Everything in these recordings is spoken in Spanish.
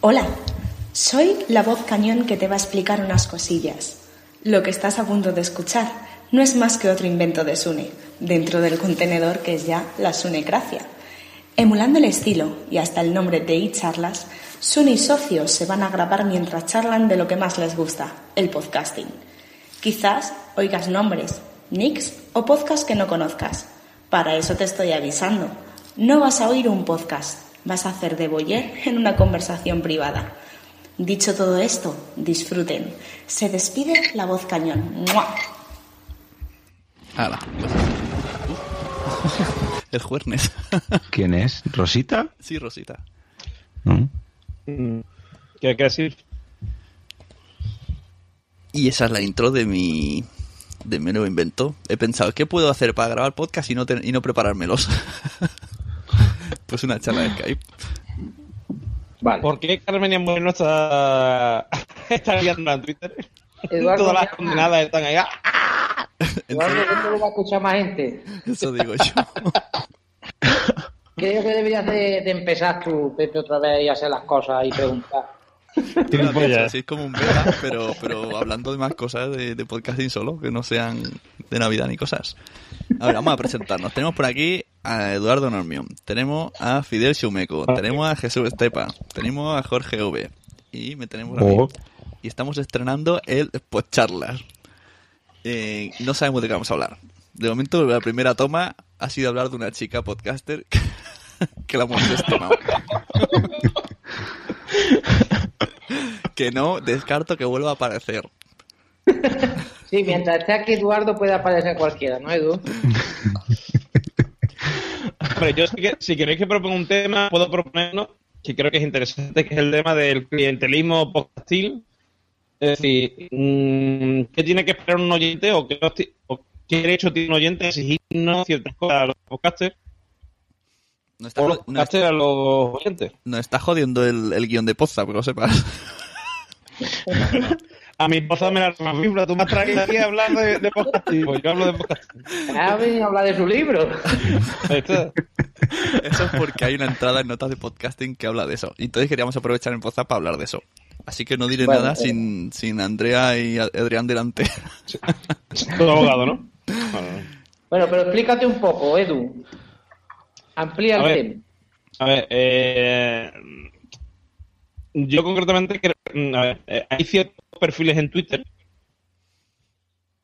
Hola, soy la voz cañón que te va a explicar unas cosillas. Lo que estás a punto de escuchar no es más que otro invento de Sune, dentro del contenedor que es ya la Sunecracia. Emulando el estilo y hasta el nombre de iCharlas, Sune y socios se van a grabar mientras charlan de lo que más les gusta, el podcasting. Quizás oigas nombres, nicks o podcasts que no conozcas. Para eso te estoy avisando. No vas a oír un podcast, vas a hacer de boyer en una conversación privada. Dicho todo esto, disfruten. Se despide la voz cañón. ¡Mua! Hala. El juernes. ¿Quién es? ¿Rosita? Sí, Rosita. ¿Mm? ¿Qué hay que decir? Y esa es la intro de mi de mi nuevo invento. He pensado, ¿qué puedo hacer para grabar podcast y no, ten- y no preparármelos? Pues una charla de Skype. Vale. ¿Por qué Carmen Moreno está, está liando en Twitter? Eduardo Todas las condenadas están ahí. ¡ah! Eduardo, ¿esto lo va a escuchar más gente? Eso digo yo. Creo que deberías de, de empezar tú, Pepe, otra vez y hacer las cosas y preguntar. Hecho, así es como un beta, pero, pero hablando de más cosas de, de podcasting solo, que no sean de Navidad ni cosas. A ver, vamos a presentarnos. Tenemos por aquí a Eduardo Normión, tenemos a Fidel Xumeco, tenemos a Jesús Estepa, tenemos a Jorge V y me tenemos a mí. Oh. Y estamos estrenando el Podcharlas. Eh, no sabemos de qué vamos a hablar. De momento, la primera toma ha sido hablar de una chica podcaster que, que la hemos estimado. que no descarto que vuelva a aparecer. Sí, mientras esté aquí Eduardo puede aparecer cualquiera, ¿no, Edu? Hombre, yo sí que, si queréis que proponga un tema, puedo proponerlo, que creo que es interesante, que es el tema del clientelismo podcastil. Es decir, mm, ¿qué tiene que esperar un oyente o qué, o qué derecho tiene un oyente a exigirnos ciertas cosas a los podcasters No está, o los jo- no, podcasters a los oyentes? no está jodiendo el, el guion de Poza, lo sepas. A mi esposa me la más vibra, tú me has traído aquí a hablar de, de podcasting, pues yo hablo de podcasting. Ha venido a hablar de su libro. Eso es porque hay una entrada en notas de podcasting que habla de eso. Y entonces queríamos aprovechar en Poza para hablar de eso. Así que no diré Bueno, nada eh. sin, sin Andrea y Adrián delante. Todo abogado, ¿no? Bueno, pero explícate un poco, Edu. Amplía el tema. A ver, eh, yo concretamente, creo- a ver, eh, hay ciertos perfiles en Twitter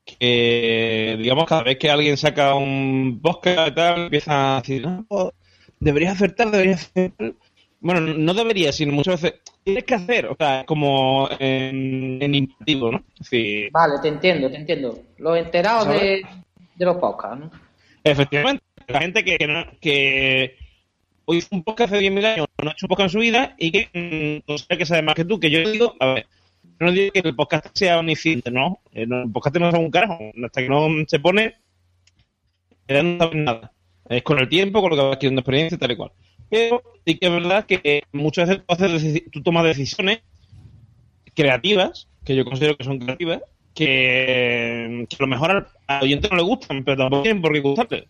que, digamos, cada vez que alguien saca un podcast y tal, empiezan a decir, no, pues, deberías hacer tal, deberías hacer tal. Bueno, no debería, sino muchas veces tienes que hacer, o sea, como en, en imperativo, ¿no? Decir, Vale, te entiendo, te entiendo. Los enterados de, de los podcasts, ¿no? Efectivamente, la gente que, que, no- que hoy hizo un podcast hace 10.000 años, no ha hecho un podcast en su vida y que mm, considera que sabe más que tú. Que yo digo, a ver, yo no digo que el podcast sea omnisciente, ¿no? Eh, no, El podcast no es un carajo. Hasta que no se pone, no sabe nada. Es con el tiempo, con lo que va adquiriendo experiencia tal y cual. Pero sí que es verdad que muchas veces tú, tomas decisiones creativas, que yo considero que son creativas, que, a lo mejor al, oyente no le gustan, pero tampoco tienen por qué gustarle.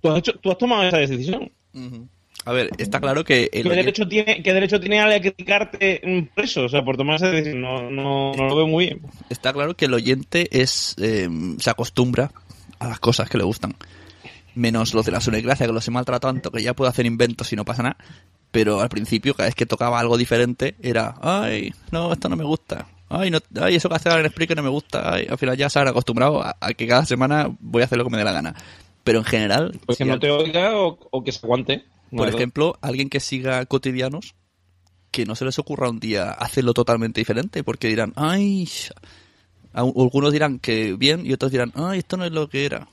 Tú has, hecho, tú has tomado esa decisión. Ujú. A ver, está claro que el ¿Qué oyente- derecho, tiene, ¿Qué derecho tiene alguien a criticarte mm, por eso? O sea, por tomar esa decisión. No, no, no lo veo muy bien. está claro que el oyente es eh, se acostumbra a las cosas que le gustan. Menos los de la Sunecracia, que los he maltratado tanto que ya puedo hacer inventos y no pasa nada. Pero al principio, cada vez que tocaba algo diferente, era, ay, no, esto no me gusta. Ay, no, ay eso que hace ahora en Spreaker no me gusta. Ay, al final ya se han acostumbrado a, a que cada semana voy a hacer lo que me dé la gana. Pero en general, Pues que si no al- te oiga o, o que se aguante. Por ejemplo, alguien que siga cotidianos, que no se les ocurra un día hacerlo totalmente diferente, porque dirán, ay, algunos dirán que bien y otros dirán, ay, esto no es lo que era.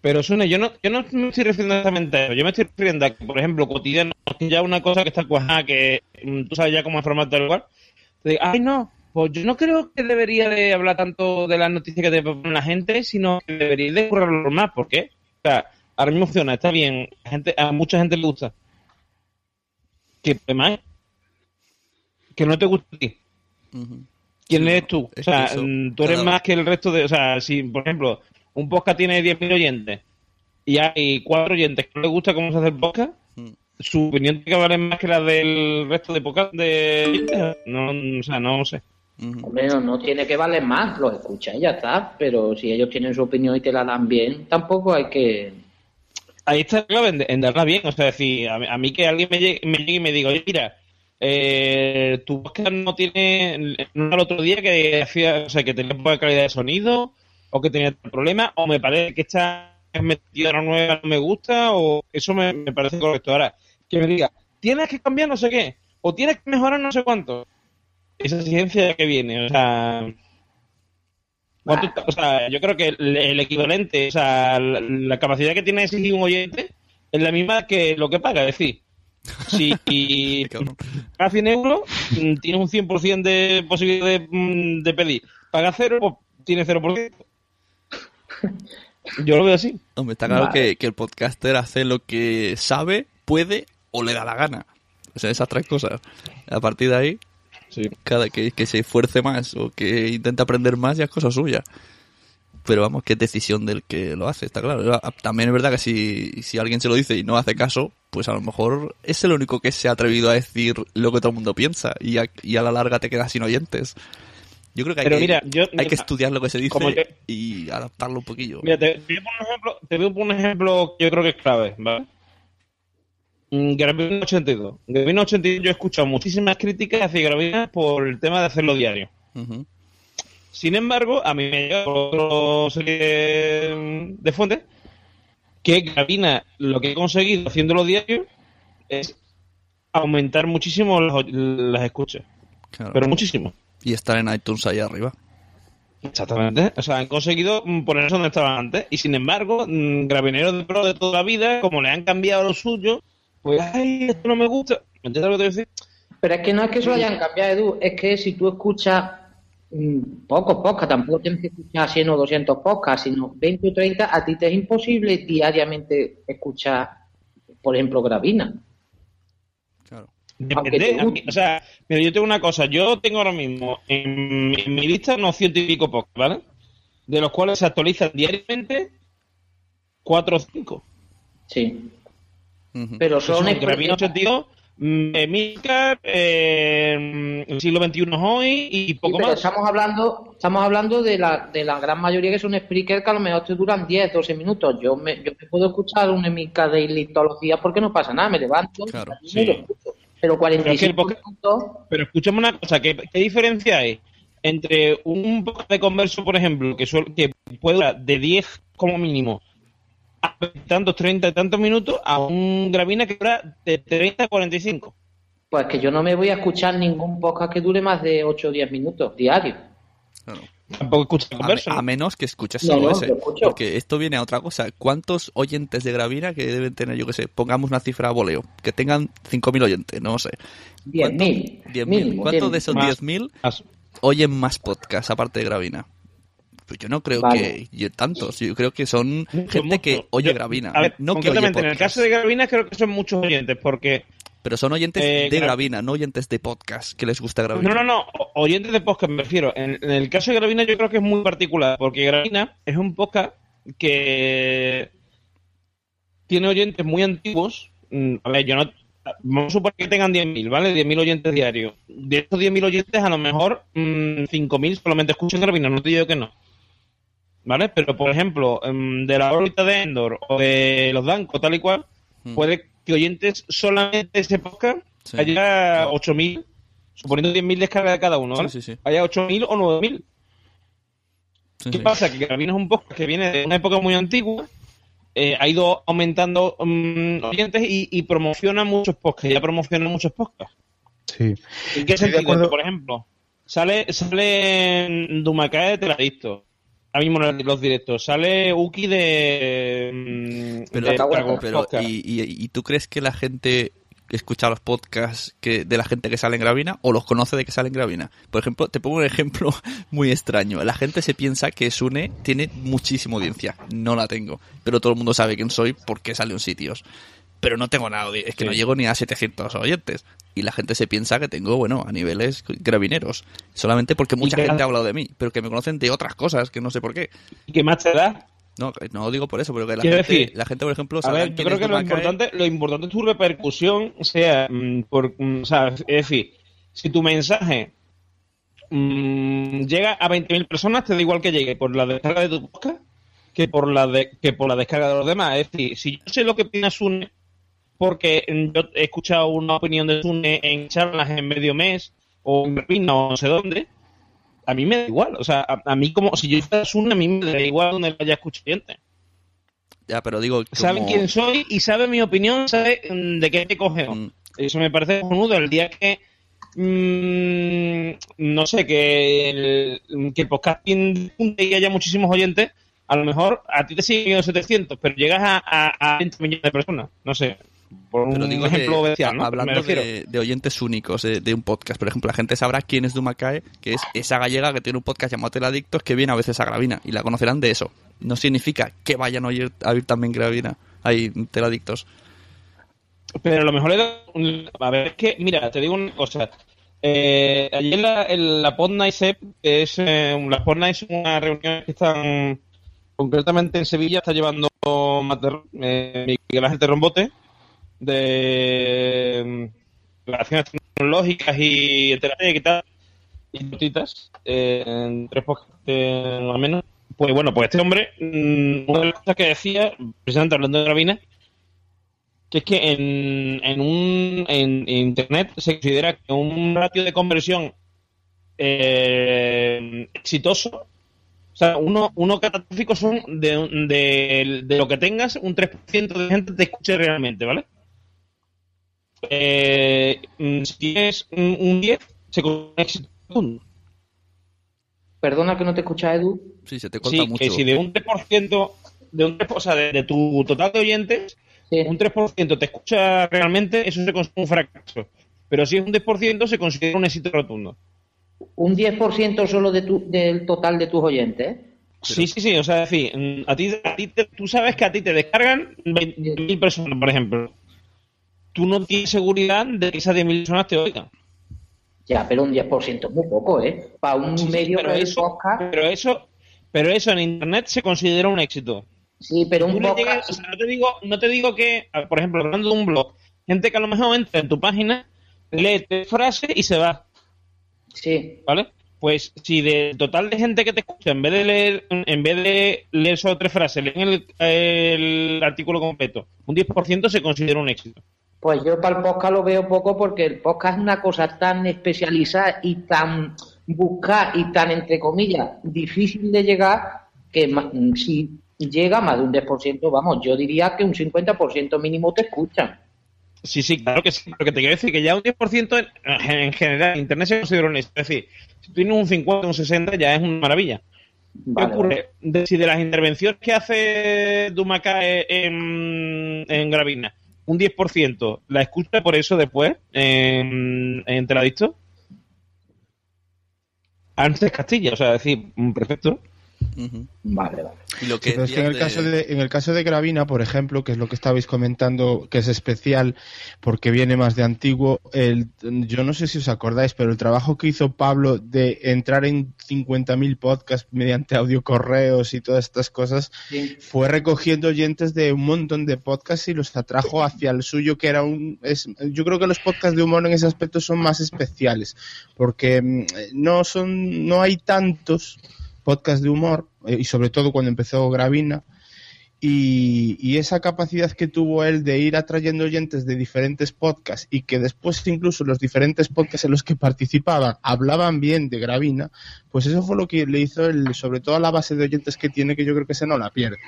Pero Sune, yo no, yo no me estoy refiriendo exactamente a eso. Yo me estoy refiriendo a que, por ejemplo, cotidiano, que ya una cosa que está cuajada, que mm, tú sabes ya cómo es formato del lugar. Te digo, ay, no, pues yo no creo que debería de hablar tanto de las noticias que te propone la gente, sino que debería de currarlo más. ¿Por qué? O sea, ahora mismo funciona, está bien, a, gente, a mucha gente le gusta. ¿Qué problema hay? Que no te gusta a ti. ¿Quién Sí, eres tú? es O sea, mm, tú eres más que el resto de... O sea, si, por ejemplo, un podcast tiene 10.000 oyentes y hay cuatro oyentes que no les gusta cómo se hace el podcast, Mm. su opinión tiene que valer más que la del resto de podcast de oyentes. No, o sea, no sé. Hombre, no, no tiene que valer más, los escuchas y ya está. Pero si ellos tienen su opinión y te la dan bien, tampoco hay que. Ahí está la clave en, darla bien. O sea, decir, a, a mí que alguien me llegue, y me diga, oye, mira, eh, tu podcast no tiene... No el otro día que hacía, o sea, que tenía poca calidad de sonido o que tenía problemas o me parece que esta metida nueva no me gusta o eso me, me parece correcto. Ahora, que me diga, tienes que cambiar no sé qué o tienes que mejorar no sé cuánto. Esa exigencia que viene, o sea... ¿cuánto- o sea, yo creo que el, el equivalente, o sea, la, la capacidad que tiene de exigir un oyente es la misma que lo que paga. Es decir, si pagas 100 euros, tienes un 100% de posibilidad de, mm, de pedir. Paga cero, pues tienes 0%. Yo lo veo así. Hombre, está claro Vale. que, que el podcaster hace lo que sabe, puede o le da la gana. O sea, esas tres cosas. A partir de ahí, Sí. cada que, que se esfuerce más o que intente aprender más ya es cosa suya. Pero vamos, que es decisión del que lo hace, está claro. Ah, También es verdad que si, si alguien se lo dice y no hace caso, pues a lo mejor es el único que se ha atrevido a decir lo que todo el mundo piensa y a, y a la larga te quedas sin oyentes. Yo creo que hay, Pero que, mira, yo- hay que estudiar lo que se dice y adaptarlo un poquillo. Mira, te, te voy a poner un ejemplo, te voy a poner un ejemplo que yo creo que es clave, ¿vale? Mm, Gravina 82. Gravina 82 yo he escuchado muchísimas críticas hacia Gravina por el tema de hacerlo diario. Sin embargo, a mí me llega otra serie de, fuentes que Gravina lo que he conseguido haciéndolo diario es aumentar muchísimo las, las escuchas. Claro. Pero muchísimo. Y estar en iTunes ahí arriba. Exactamente. O sea, han conseguido ponerse donde estaban antes. Y sin embargo, mm, gravineros de pro de toda la vida, como le han cambiado lo suyo, pues, ay, esto no me gusta. ¿Me entiendes lo que te voy a decir? Pero es que no es que eso lo hayan cambiado, Edu, es que si tú escuchas mm, pocos podcasts, tampoco tienes que escuchar 100 o 200 podcasts, sino 20 o 30, a ti te es imposible diariamente escuchar, por ejemplo, Gravina. Claro. Depende. mí- o sea, mira, yo tengo una cosa. Yo tengo ahora mismo en, mi- en mi lista unos ciento y pico podcasts, ¿vale? De los cuales se actualizan diariamente cuatro o cinco. Sí. Pero son, Son exper- Gravina 82, mm, Emilcar, eh, el siglo XXI hoy y Sí, poco pero más. estamos hablando, estamos hablando de la, de la gran mayoría que son speakers que a lo mejor te duran 10, 12 minutos. Yo me, yo me puedo escuchar un Emilcar Daily todos los días porque no pasa nada, me levanto Claro, y sí. lo escucho. Pero 45 Pero es que minutos, Pero escúchame una cosa, ¿qué, qué diferencia hay entre un podcast de converso, por ejemplo, que, suel- que puede durar de 10 como mínimo a tantos 30 y tantos minutos a un gravina que dura de 30 a 45? pues que yo no me voy a escuchar ningún podcast que dure más de 8 o 10 minutos diarios. Claro. Tampoco escuchas A, converso. a ¿no? menos que escuches No, solo no, ese. lo escucho. Porque esto viene a otra cosa. ¿Cuántos oyentes de Gravina que deben tener, yo que sé, pongamos una cifra a voleo? Que tengan 5.000 oyentes, no sé. 10.000. 10.000. mínimo, ¿Cuántos de 10.000. esos Más. 10.000 Más. oyen más podcasts aparte de Gravina? Pues yo no creo Vale. que tantos. Yo creo que son Mucho, gente que oye Yo- Gravina. A ver, no que oye concretamente, en el caso de Gravina creo que son muchos oyentes, porque Pero son oyentes Eh, de Gra- Gravina, no oyentes de podcast que les gusta Gravina. No, no, no, oyentes de podcast me refiero. En, en el caso de Gravina yo creo que es muy particular, porque Gravina es un podcast que tiene oyentes muy antiguos. Mm, A ver, yo no... Vamos a suponer que tengan 10.000, ¿vale? 10.000 oyentes diarios. De estos 10.000 oyentes, a lo mejor mm, 5.000 solamente escuchan Gravina, no te digo que no. ¿Vale? Pero, por ejemplo, mm, de la órbita de Endor o de los Danco, tal y cual, Mm. puede que oyentes solamente ese podcast Sí. haya 8.000, suponiendo 10.000 descargas de cada uno, ¿vale? Sí, sí, sí. Haya 8.000 o 9.000. Sí, ¿Qué sí. pasa? Que Gravina es un podcast que viene de una época muy antigua, eh, ha ido aumentando mm, oyentes y, y promociona muchos podcasts, ya promociona muchos podcasts. Sí. ¿En qué sentido? acuerdo. Por ejemplo, sale, sale en Dumacae de Teladicto. Ahora mismo en los directos, sale Uki de... mm, Pero, de Pero- pero. ¿y, y, y tú crees que la gente escucha los podcasts que, de la gente que sale en Gravina o los conoce de que sale en Gravina? Por ejemplo, te pongo un ejemplo muy extraño. La gente se piensa que Sune tiene muchísima audiencia. No la tengo. Pero todo el mundo sabe quién soy porque sale en sitios. Pero no tengo nada, es que Sí. no llego ni a 700 oyentes. Y la gente se piensa que tengo, bueno, a niveles gravineros. Solamente porque mucha gente ha hablado de mí, pero que me conocen de otras cosas que no sé por qué. ¿Y qué más te da? No, no digo por eso, pero que la gente, decir, la gente, por ejemplo, A sabrá ver, yo creo que lo importante, lo importante es tu repercusión, sea mm, por, mm, o sea, es decir, si tu mensaje mm, llega a 20.000 personas, te da igual que llegue por la descarga de tu podcast que por la de, que por la descarga de los demás. Es decir, si yo sé lo que opina Sune, porque yo he escuchado una opinión de Sune en charlas en medio mes o en Repina o no sé dónde, a mí me da igual. O sea, a, a mí como si yo fuera Sune, a mí me da igual donde lo haya escuchado gente. Ya, pero digo, como- Saben quién soy y sabe mi opinión, sabe de qué te coge. Mm. Eso me parece cojonudo. El día que, mm, no sé, que el, que el podcasting y haya muchísimos oyentes, a lo mejor a ti te siguen viendo 700, pero llegas a, a, a 20 millones de personas. No sé, por Pero un digo ejemplo de- bestial, ¿no? Me hablando de, de oyentes únicos de, de un podcast, por ejemplo, la gente sabrá quién es Dumacae, que es esa gallega que tiene un podcast llamado Teladictos que viene a veces a Gravina y la conocerán de eso. No significa que vayan a oír, a oír también Gravina, hay Teladictos. Pero a lo mejor un- A ver, es que, mira, te digo una cosa. Eh, ayer en la, en la Pod Night Sep, que es eh, la Pod Night es una reunión que están concretamente en Sevilla, está llevando Mater, eh, Miguel Ángel Terrombote de mm, relaciones tecnológicas y etcétera y tal y notitas eh, en tres podcasts o menos. Pues bueno, pues este hombre, mm, una de las cosas que decía, precisamente hablando de Gravina, que es que en, en un en, en internet se considera que un ratio de conversión eh, exitoso o sea uno, uno catastrófico son de, de, de lo que tengas un 3% de gente te escuche realmente ¿vale? Eh, mm, si tienes un, un 10 se considera un éxito rotundo. Perdona que no te escucha, Edu. Sí, se te corta Sí, mucho. que si de un 3% de un 3%, o sea, de, de tu total de oyentes Sí. un 3% te escucha realmente, eso se considera un fracaso. Pero si es un 10%, se considera un éxito rotundo. Un 10% solo de tu, del total de tus oyentes. Sí, sí, sí. O sea, es decir, mm, a ti, a ti te- tú sabes que a ti te descargan 20.000 personas, por ejemplo. Tú no tienes seguridad de que esas 10.000 personas te oigan. Ya, pero un 10% es muy poco, ¿eh? Para un Sí, medio pero eso, podcast. pero eso, pero eso en internet se considera un éxito. Sí, pero un podcast. llegas- o sea, no te digo, no te digo que, ah, por ejemplo, hablando de un blog, gente que a lo mejor entra en tu página, lee tres frases y se va, Sí, ¿vale? Pues si del total de gente que te escucha, en vez de leer, en vez de leer solo tres frases, leen el, el artículo completo, un 10% se considera un éxito. Pues yo para el podcast lo veo poco porque el podcast es una cosa tan especializada y tan buscar y tan, entre comillas, difícil de llegar que si llega más de un 10%, vamos, yo diría que un 50% mínimo te escuchan. Sí, sí, claro que sí, pero que te quiero decir que ya un 10% en, en general en Internet se considera un éxito. Es decir, si tienes un 50, un 60 ya es una maravilla. ¿Qué Vale, ocurre? De- si de las intervenciones que hace Dumacae en, en Gravina, un 10% la escucha por eso después en, en Teladicto, antes Castilla, o sea, decir, mm, Vale, vale. Y lo que Sí, pero es que en el, caso de, en el caso de Gravina, por ejemplo, que es lo que estabais comentando, que es especial porque viene más de antiguo, el, yo no sé si os acordáis, pero el trabajo que hizo Pablo de entrar en 50.000 podcasts mediante audio correos y todas estas cosas, Sí. fue recogiendo oyentes de un montón de podcasts y los atrajo hacia el suyo, que era un... Es, yo creo que los podcasts de humor en ese aspecto son más especiales, porque mm, no son no hay tantos podcasts de humor, eh, y sobre todo cuando empezó Gravina, y, y esa capacidad que tuvo él de ir atrayendo oyentes de diferentes podcasts y que después incluso los diferentes podcasts en los que participaban hablaban bien de Gravina, pues eso fue lo que le hizo el, sobre todo a la base de oyentes que tiene, que yo creo que se no la pierde.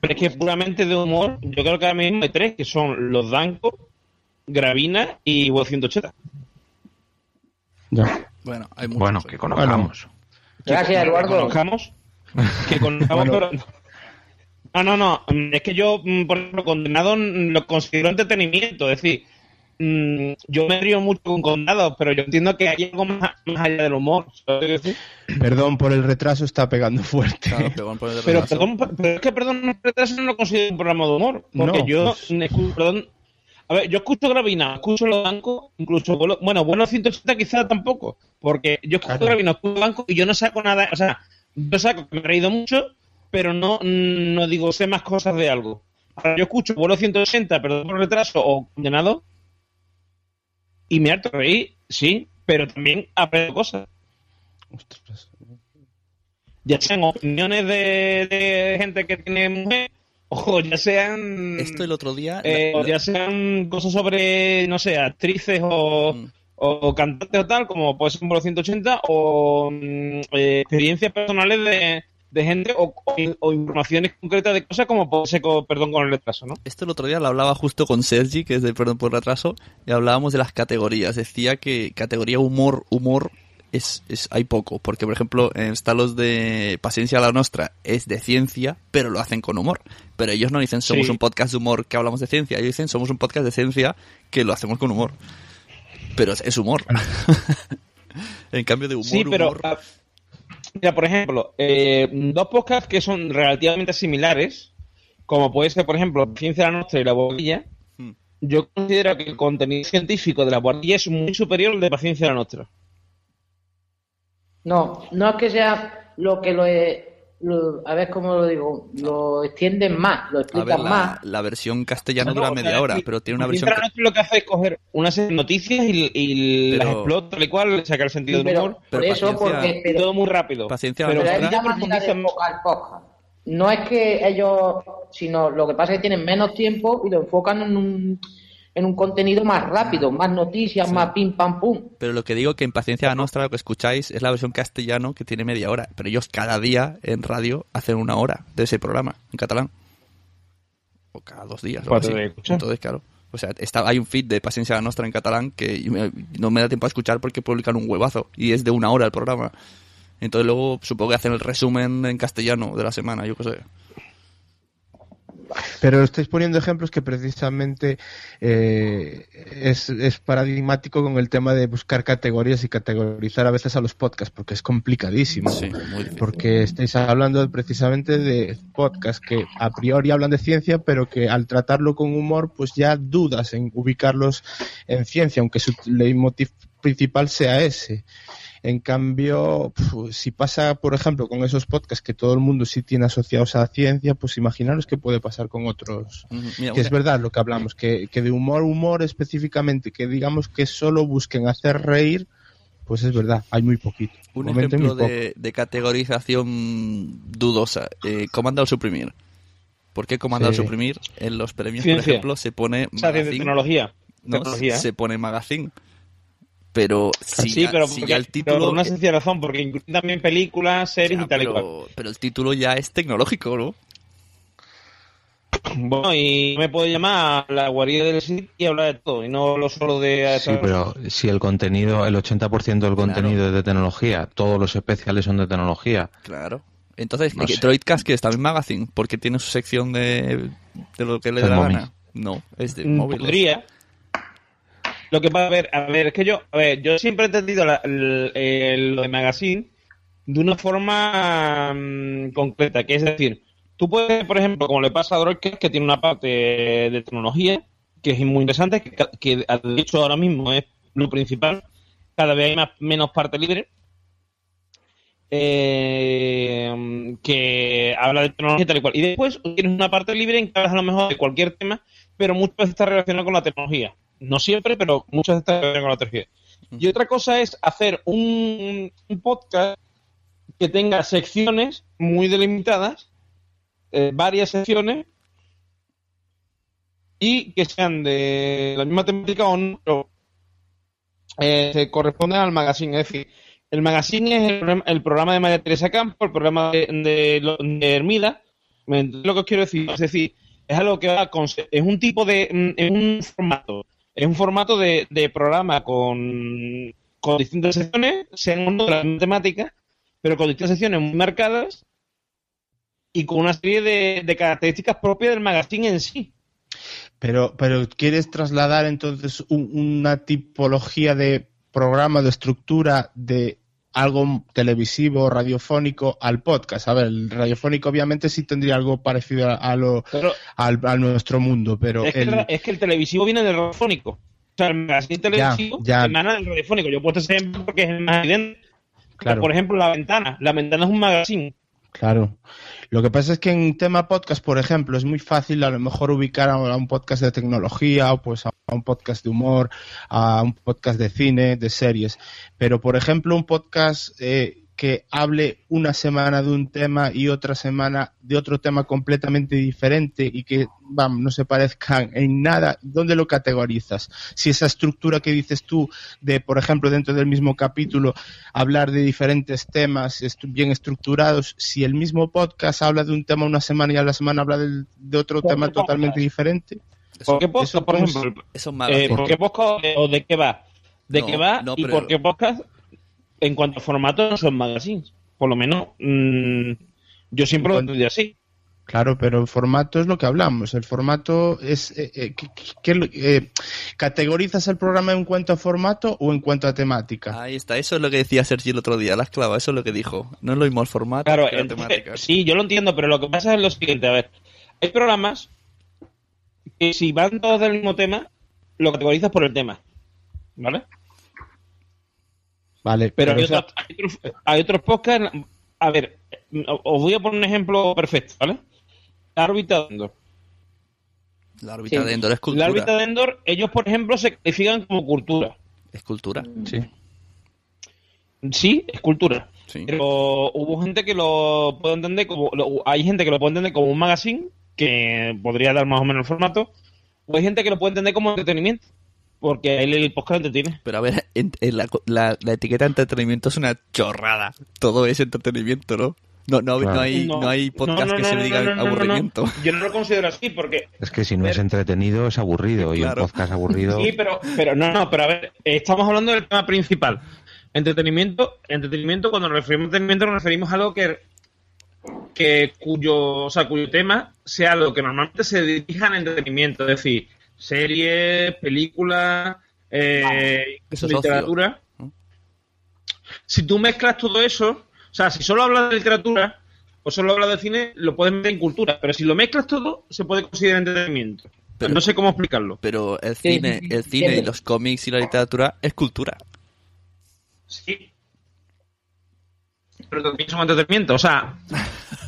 Pero es que puramente de humor, yo creo que ahora mismo hay tres, que son los Danco, Gravina y Voz 180. Ya. Bueno, hay muchos. Bueno, que conozcamos. Gracias, Que Eduardo. conozcamos. Que Bueno. No, no, no. mm, Es que yo, mm, por ejemplo, condenado mm, lo considero entretenimiento. Es decir, yo me río mucho con condenados, pero yo entiendo que hay algo más, más allá del humor. Perdón por el retraso, está pegando fuerte. Claro, Pero, retraso. perdón, pero es que perdón, no retraso no lo considero un programa de humor. Porque No, yo pues- perdón, a ver, yo escucho Gravina, escucho Lo Banco, incluso, vuelo- bueno, bueno 180 quizá tampoco. Porque yo escucho Claro. Gravina, escucho Banco y yo no saco nada, o sea, yo saco que me he reído mucho, pero no, no digo sé más cosas de algo. Ahora yo escucho vuelo 180, perdón por retraso o condenado, y me harto reír, sí, pero también aprendo cosas. Ostras. ya sean opiniones de, de gente que tiene mujer, o ya sean Esto el otro día... eh, la- ya sean cosas sobre, no sé, actrices o, Mm. o cantantes o tal, como puede ser por 180, o mm, eh, experiencias personales de, de gente o, o- o informaciones concretas de cosas como puede ser, con- perdón, con el retraso, ¿no? Esto el otro día lo hablaba justo con Sergi, que es de Perdón por Retraso, y hablábamos de las categorías. Decía que categoría humor, humor, es, es hay poco. Porque, por ejemplo, en está los de Paciencia a la Nostra, es de ciencia, pero lo hacen con humor. Pero ellos no dicen somos Sí. un podcast de humor que hablamos de ciencia, ellos dicen somos un podcast de ciencia que lo hacemos con humor. Pero es, es humor. en cambio de humor, sí, pero, humor... ah, mira, por ejemplo, eh, dos podcasts que son relativamente similares, como puede ser, por ejemplo, Ciencia la Nostra y La Bobilla, Hmm. yo considero que el contenido científico de La Bobilla es muy superior al de Paciencia de la Nostra. No, no es que sea lo que lo, he- lo- a ver cómo lo digo, lo extienden más, lo A explican ver, la, más. la versión castellana No, dura media hora, sí, pero tiene una versión... lo que hace es coger una serie de noticias y, y Pero- las explota tal y cual, sacar el sentido Sí, del pero humor. por Pero eso, porque pero, todo muy rápido. Paciencia pero es la manera de podcast. No es que ellos, sino lo que pasa es que tienen menos tiempo y lo enfocan en un, en un contenido más rápido, más noticias, más pim pam pum. Pero lo que digo que en Paciencia Nostra lo que escucháis es la versión castellano que tiene media hora. Pero ellos cada día en radio hacen una hora de ese programa en catalán. O cada dos días. o así. Entonces, claro. O sea, está, hay un feed de Paciencia Nostra en catalán que me- no me da tiempo a escuchar porque publican un huevazo. Y es de una hora el programa. Entonces luego supongo que hacen el resumen en castellano de la semana, yo qué sé. Pero estáis poniendo ejemplos que precisamente eh, es, es paradigmático con el tema de buscar categorías y categorizar a veces a los podcasts, porque es complicadísimo. Sí, muy difícil. Porque estáis hablando precisamente de podcasts que a priori hablan de ciencia, pero que al tratarlo con humor, pues ya dudas en ubicarlos en ciencia, aunque su leitmotiv principal sea ese. En cambio, pf, si pasa, por ejemplo, con esos podcasts que todo el mundo sí tiene asociados a ciencia, pues imaginaros qué puede pasar con otros. Mira, Que es verdad lo que hablamos, que, que de humor, humor específicamente, que digamos que solo busquen hacer reír, pues es verdad, hay muy poquito. Un ejemplo de, de categorización dudosa. Eh, comanda o suprimir. ¿Por qué comanda o Sí. suprimir? En los premios, por ejemplo, se pone O sea, de tecnología. No, Tecnología, se pone magazine. Pero si, sí, ya, pero, si porque- ya el pero título... por una sencilla razón, porque incluye también películas, series Ya, y tal y cual. pero, pero el título ya es tecnológico, ¿no? Bueno, y me puedo llamar a la guarida del sitio y hablar de todo, y no lo solo de... Sí, pero si el contenido, el 80% del contenido es de tecnología, todos los especiales son de tecnología. Claro. Entonces, No ¿qué- sé. Droidcast que es también magazine, porque tiene su sección de, de lo que le El la gana. No, es de Mm, móviles. Podría. Lo que va a ver, a ver, es que yo, a ver, yo siempre he entendido la- lo de magazine de una forma mm, concreta, que es decir, tú puedes, por ejemplo, como le pasa a Droidcast, que tiene una parte de tecnología, que es muy interesante, que, que de hecho ahora mismo es lo principal, cada vez hay más, menos parte libre, eh, que habla de tecnología tal y cual. Y después tienes una parte libre en que hablas a lo mejor de cualquier tema, pero muchas veces está relacionado con la tecnología. No siempre, pero muchas veces con la tecnología. Y otra cosa es hacer un, un podcast que tenga secciones muy delimitadas, eh, varias secciones, y que sean de la misma temática o no, pero, eh, se corresponden al magazine. Es decir, el magazine es el, programa- de María Teresa Campo, el programa de, de, de Hermida. ¿Me entendéis lo que os quiero decir? Es decir, es algo que va con, es un tipo de, mm, un formato, es un formato de, programa con, con distintas secciones, sean uno de la misma temática, pero con distintas secciones muy marcadas y con una serie de, características propias del magazine en sí. Pero, pero ¿quieres trasladar entonces un- una tipología de programa, de estructura, de algo televisivo, radiofónico al podcast? A ver, el radiofónico obviamente sí tendría algo parecido a, lo, Pero al, a nuestro mundo, pero es, que el- el, es que el televisivo viene del radiofónico. O sea, el magazine televisivo ya. emana del radiofónico. Yo he puesto ese ejemplo porque es el más evidente. Claro. Por ejemplo, La Ventana. La Ventana es un magazine. Claro. Lo que pasa es que en tema podcast, por ejemplo, es muy fácil a lo mejor ubicar a un podcast de tecnología o pues a un podcast de humor, a un podcast de cine, de series. Pero, por ejemplo, un podcast eh, que hable una semana de un tema y otra semana de otro tema completamente diferente y que, no se parezcan en nada, ¿dónde lo categorizas? Si esa estructura que dices tú de, por ejemplo, dentro del mismo capítulo, hablar de diferentes temas bien estructurados, si el mismo podcast habla de un tema una semana y a la semana habla de otro ¿Por tema totalmente diferente. ¿Por qué podcast, eso por cómo ejemplo? Eso es Eh, magazine. ¿Por qué podcast o de qué va? ¿De No, qué va? no, y por qué podcast, en cuanto a formato, no son magazines. Por lo menos, mm, yo siempre lo entendí así. Claro, pero el formato es lo que hablamos. El formato es. eh, eh, ¿qué- qué- eh, ¿Categorizas el programa en cuanto a formato o en cuanto a temática? Ahí está, eso es lo que decía Sergi el otro día, la esclava, eso es lo que dijo. No es lo mismo el formato Claro, que la entonces, temática. sí, yo lo entiendo, pero lo que pasa es lo siguiente, a ver, hay programas que si van todos del mismo tema, lo categorizas por el tema, ¿vale? Vale, Pero hay, o sea, otros, hay otros- hay otros podcasts, a ver, os voy a poner un ejemplo perfecto, ¿vale? La órbita de Endor. La órbita Sí. de Endor es La cultura. órbita de Endor, ellos, por ejemplo, se califican como cultura. Es cultura, Sí. Sí, es cultura. sí. Pero hubo gente que lo puede entender como. lo- hay gente que lo puede entender como un magazine, que podría dar más o menos el formato. O hay gente que lo puede entender como entretenimiento. Porque ahí el podcast entretiene. Pero a ver, en- en la, la- la etiqueta de entretenimiento es una chorrada. Todo es entretenimiento, ¿no? No, no, Claro. no hay, no, hay podcast no, que no, se no, le diga no, no, no, no. aburrimiento. Yo no lo considero así porque. Es que si no es entretenido es aburrido y un podcast aburrido Sí, pero, pero no, no, pero a ver, estamos hablando del tema principal. Entretenimiento, entretenimiento, cuando nos referimos a entretenimiento nos referimos a algo que, que cuyo, o sea, cuyo tema sea lo que normalmente se dirija al entretenimiento, es decir, series, películas, eh, literatura. Si tú mezclas todo eso, o sea, si solo hablas de literatura o solo hablas de cine, lo puedes meter en cultura, pero si lo mezclas todo, se puede considerar entretenimiento. Pero- no sé cómo explicarlo. Pero el cine, el cine y los cómics y la literatura es cultura. Sí. Pero también son entretenimiento. O sea,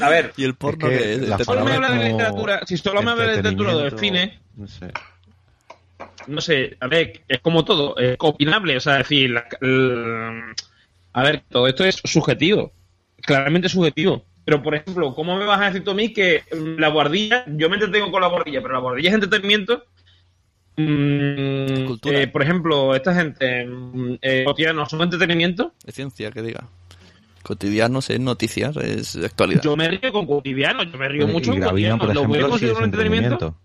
a ver, Y el porno Es que es solo me habla de literatura, si solo me habla de literatura o de entretenimiento, cine, no sé. no sé, a ver, es como todo, es opinable. O sea, es decir, la- a ver, todo esto es subjetivo, claramente subjetivo. Pero, por ejemplo, ¿cómo me vas a decir tú a mí que la guardilla, yo me entretengo con la guardilla, pero la guardilla es entretenimiento? Mm, eh, por ejemplo, esta gente, eh, cotidianos, ¿son entretenimiento? Es ciencia, que diga. Cotidianos es noticias, es actualidad. Yo me río con cotidiano, yo me río mucho con Gravina, cotidiano. por ¿Lo voy ejemplo, considerar es un entretenimiento? entretenimiento.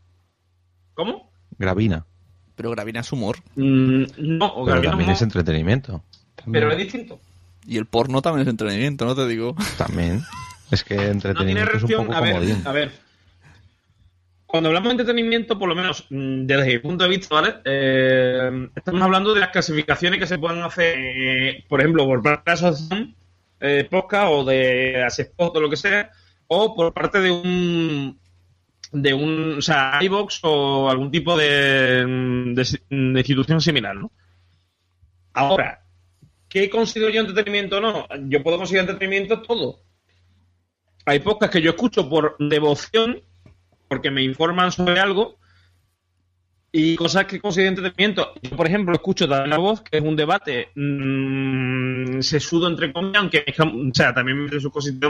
¿Cómo? Gravina. Pero Gravina es humor. Mm, no, o Pero Gravina también no, es entretenimiento. pero es distinto. Y el porno también es entretenimiento, no te digo. También. Es que No tiene entretenimiento es un poco A ver, comodín. a ver. Cuando hablamos de entretenimimiento, por lo menos mm, desde mi punto de vista, ¿vale? Eh, estamos hablando de las clasificaciones que se pueden hacer, eh, por ejemplo, por parte de la asociación eh, podcast o de Asespot o lo que sea, o por parte de un de un, o sea, iVox o algún tipo de, de, de institución similar, ¿no? Ahora, ¿qué considero yo entretenimiento o no? Yo puedo considerar entretenimiento todo. Hay podcasts que yo escucho por devoción, porque me informan sobre algo, y cosas que considero entretenimiento. Yo, por ejemplo, escucho también la voz, que es un debate mm, sesudo entre comillas, aunque o sea, también me mete sus cositas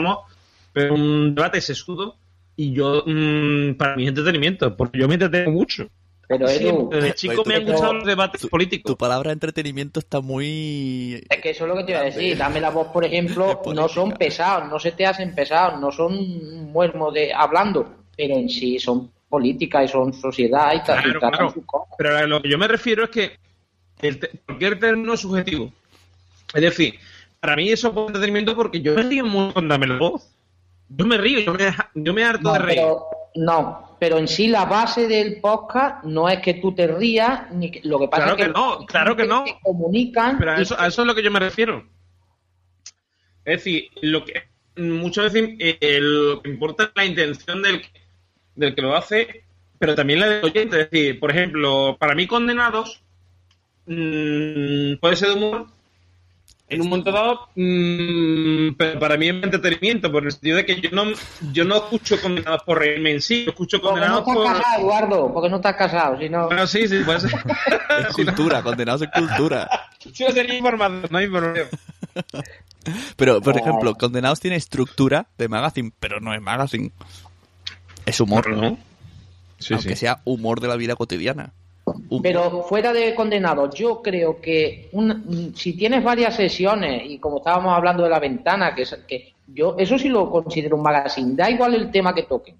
pero un debate sesudo, y yo, mm, para mí es entretenimiento, porque yo me entretengo mucho. Pero Edu, Siempre, desde chico me han gustado los debates Tu, políticos. tu palabra entretenimiento está muy... es que eso es lo que te iba a decir. Dame la voz, por ejemplo, no son pesados, no se te hacen pesados, no son muermos de hablando, pero en sí son política y son sociedad y tal. y Claro, claro. Pero a lo que yo me refiero es que el te- cualquier término es subjetivo. Es decir, para mí eso es entretenimiento porque yo me río mucho con Dame la voz. Yo me río, yo me, yo me harto No, de reír. pero, no, pero en sí la base del podcast no es que tú te rías, ni que- lo que pasa Claro es que, que no, claro que no. comunican. Pero a y- eso, a eso es lo que yo me refiero. Es decir, lo que muchas veces eh, lo que importa es la intención del, del que lo hace, pero también la del oyente. Es decir, por ejemplo, para mí Condenados mm, puede ser de humor en un momento dado, mm, pero para mí es entretenimiento, por el sentido de que yo no, yo no escucho Condenados por reírme en sí, yo escucho porque no Condenados estás por... casado, Eduardo, porque no estás casado, si no... Bueno, sí, sí, puede ser. Es cultura, condenados en cultura. Sí, no sería información, no hay problema. Pero, por Oh. ejemplo, Condenados tiene estructura de magazine, pero no es magazine. Es humor. ¿no? Sí, aunque sí. sea humor de la vida cotidiana. Pero fuera de condenados, yo creo que un- si tienes varias sesiones, y como estábamos hablando de la ventana, que, es- que yo eso sí lo considero un magazine, da igual el tema que toquen.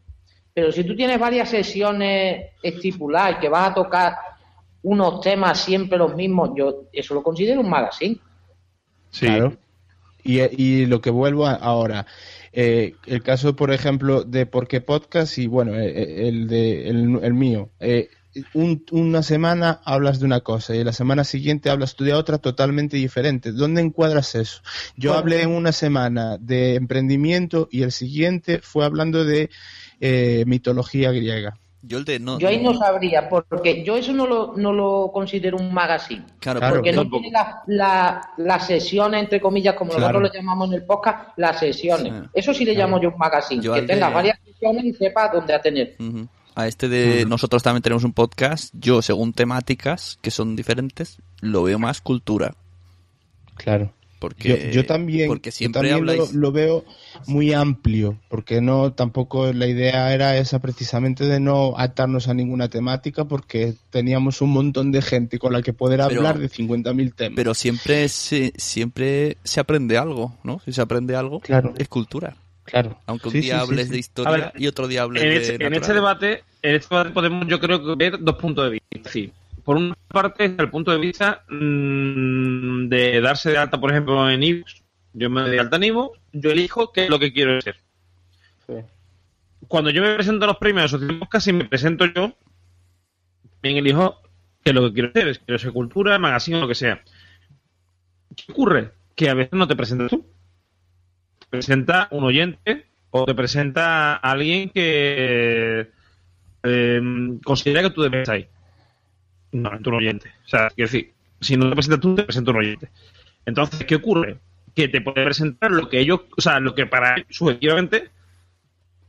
Pero si tú tienes varias sesiones estipuladas y que vas a tocar unos temas siempre los mismos, yo eso lo considero un magazine. Sí. Claro. Y, y lo que vuelvo a- ahora, eh, el caso, por ejemplo, de Por qué Podcast y bueno, eh, el, de, el, el mío. eh, un- una semana hablas de una cosa y la semana siguiente hablas tú de otra totalmente diferente. ¿Dónde encuadras eso? Yo Bueno. hablé en una semana de emprendimiento y el siguiente fue hablando de eh, mitología griega. Yo el de no. Yo ahí no sabría, porque yo eso no lo, no lo considero un magazine. Claro, Claro. porque pero- no tiene la- la- las sesiones, entre comillas, como Claro. nosotros le llamamos en el podcast, las sesiones. Sí. Eso sí le llamo yo un magazine, Yo que tenga de- varias sesiones y sepa dónde atender. Ujú. A este de nosotros también tenemos un podcast. Yo, según temáticas que son diferentes, lo veo más cultura. Claro. Porque, yo, yo también, porque yo siempre también lo, veo muy amplio, porque no tampoco la idea era esa precisamente de no atarnos a ninguna temática, porque teníamos un montón de gente con la que poder Pero- hablar de 50.000 temas. Pero siempre se, siempre se aprende algo, ¿no? Si se aprende algo, Claro. es cultura. Claro. Aunque un Sí, día sí, sí, hables sí. de historia ver, y otro día hables en de este, en natural. este debate, en este debate podemos, yo creo que ver dos puntos de vista. Decir, por una parte está el punto de vista mm, de darse de alta, por ejemplo, en iVoox. Yo me doy de alta en iVoox, yo elijo qué es lo que quiero ser. Cuando yo me presento a los premios de Asociación Podcast, si me presento yo, también elijo qué es lo que quiero ser. Es quiero ser cultura, magazine o lo que sea. ¿Qué ocurre? Que a veces no te presentas tú. Presenta un oyente o te presenta alguien que eh, considera que tú debes ahí. No, es un oyente. O sea, quiero decir, si no te presentas tú, te presenta un oyente. Entonces, ¿qué ocurre? Que te puede presentar lo que ellos, o sea, lo que para ellos, subjetivamente,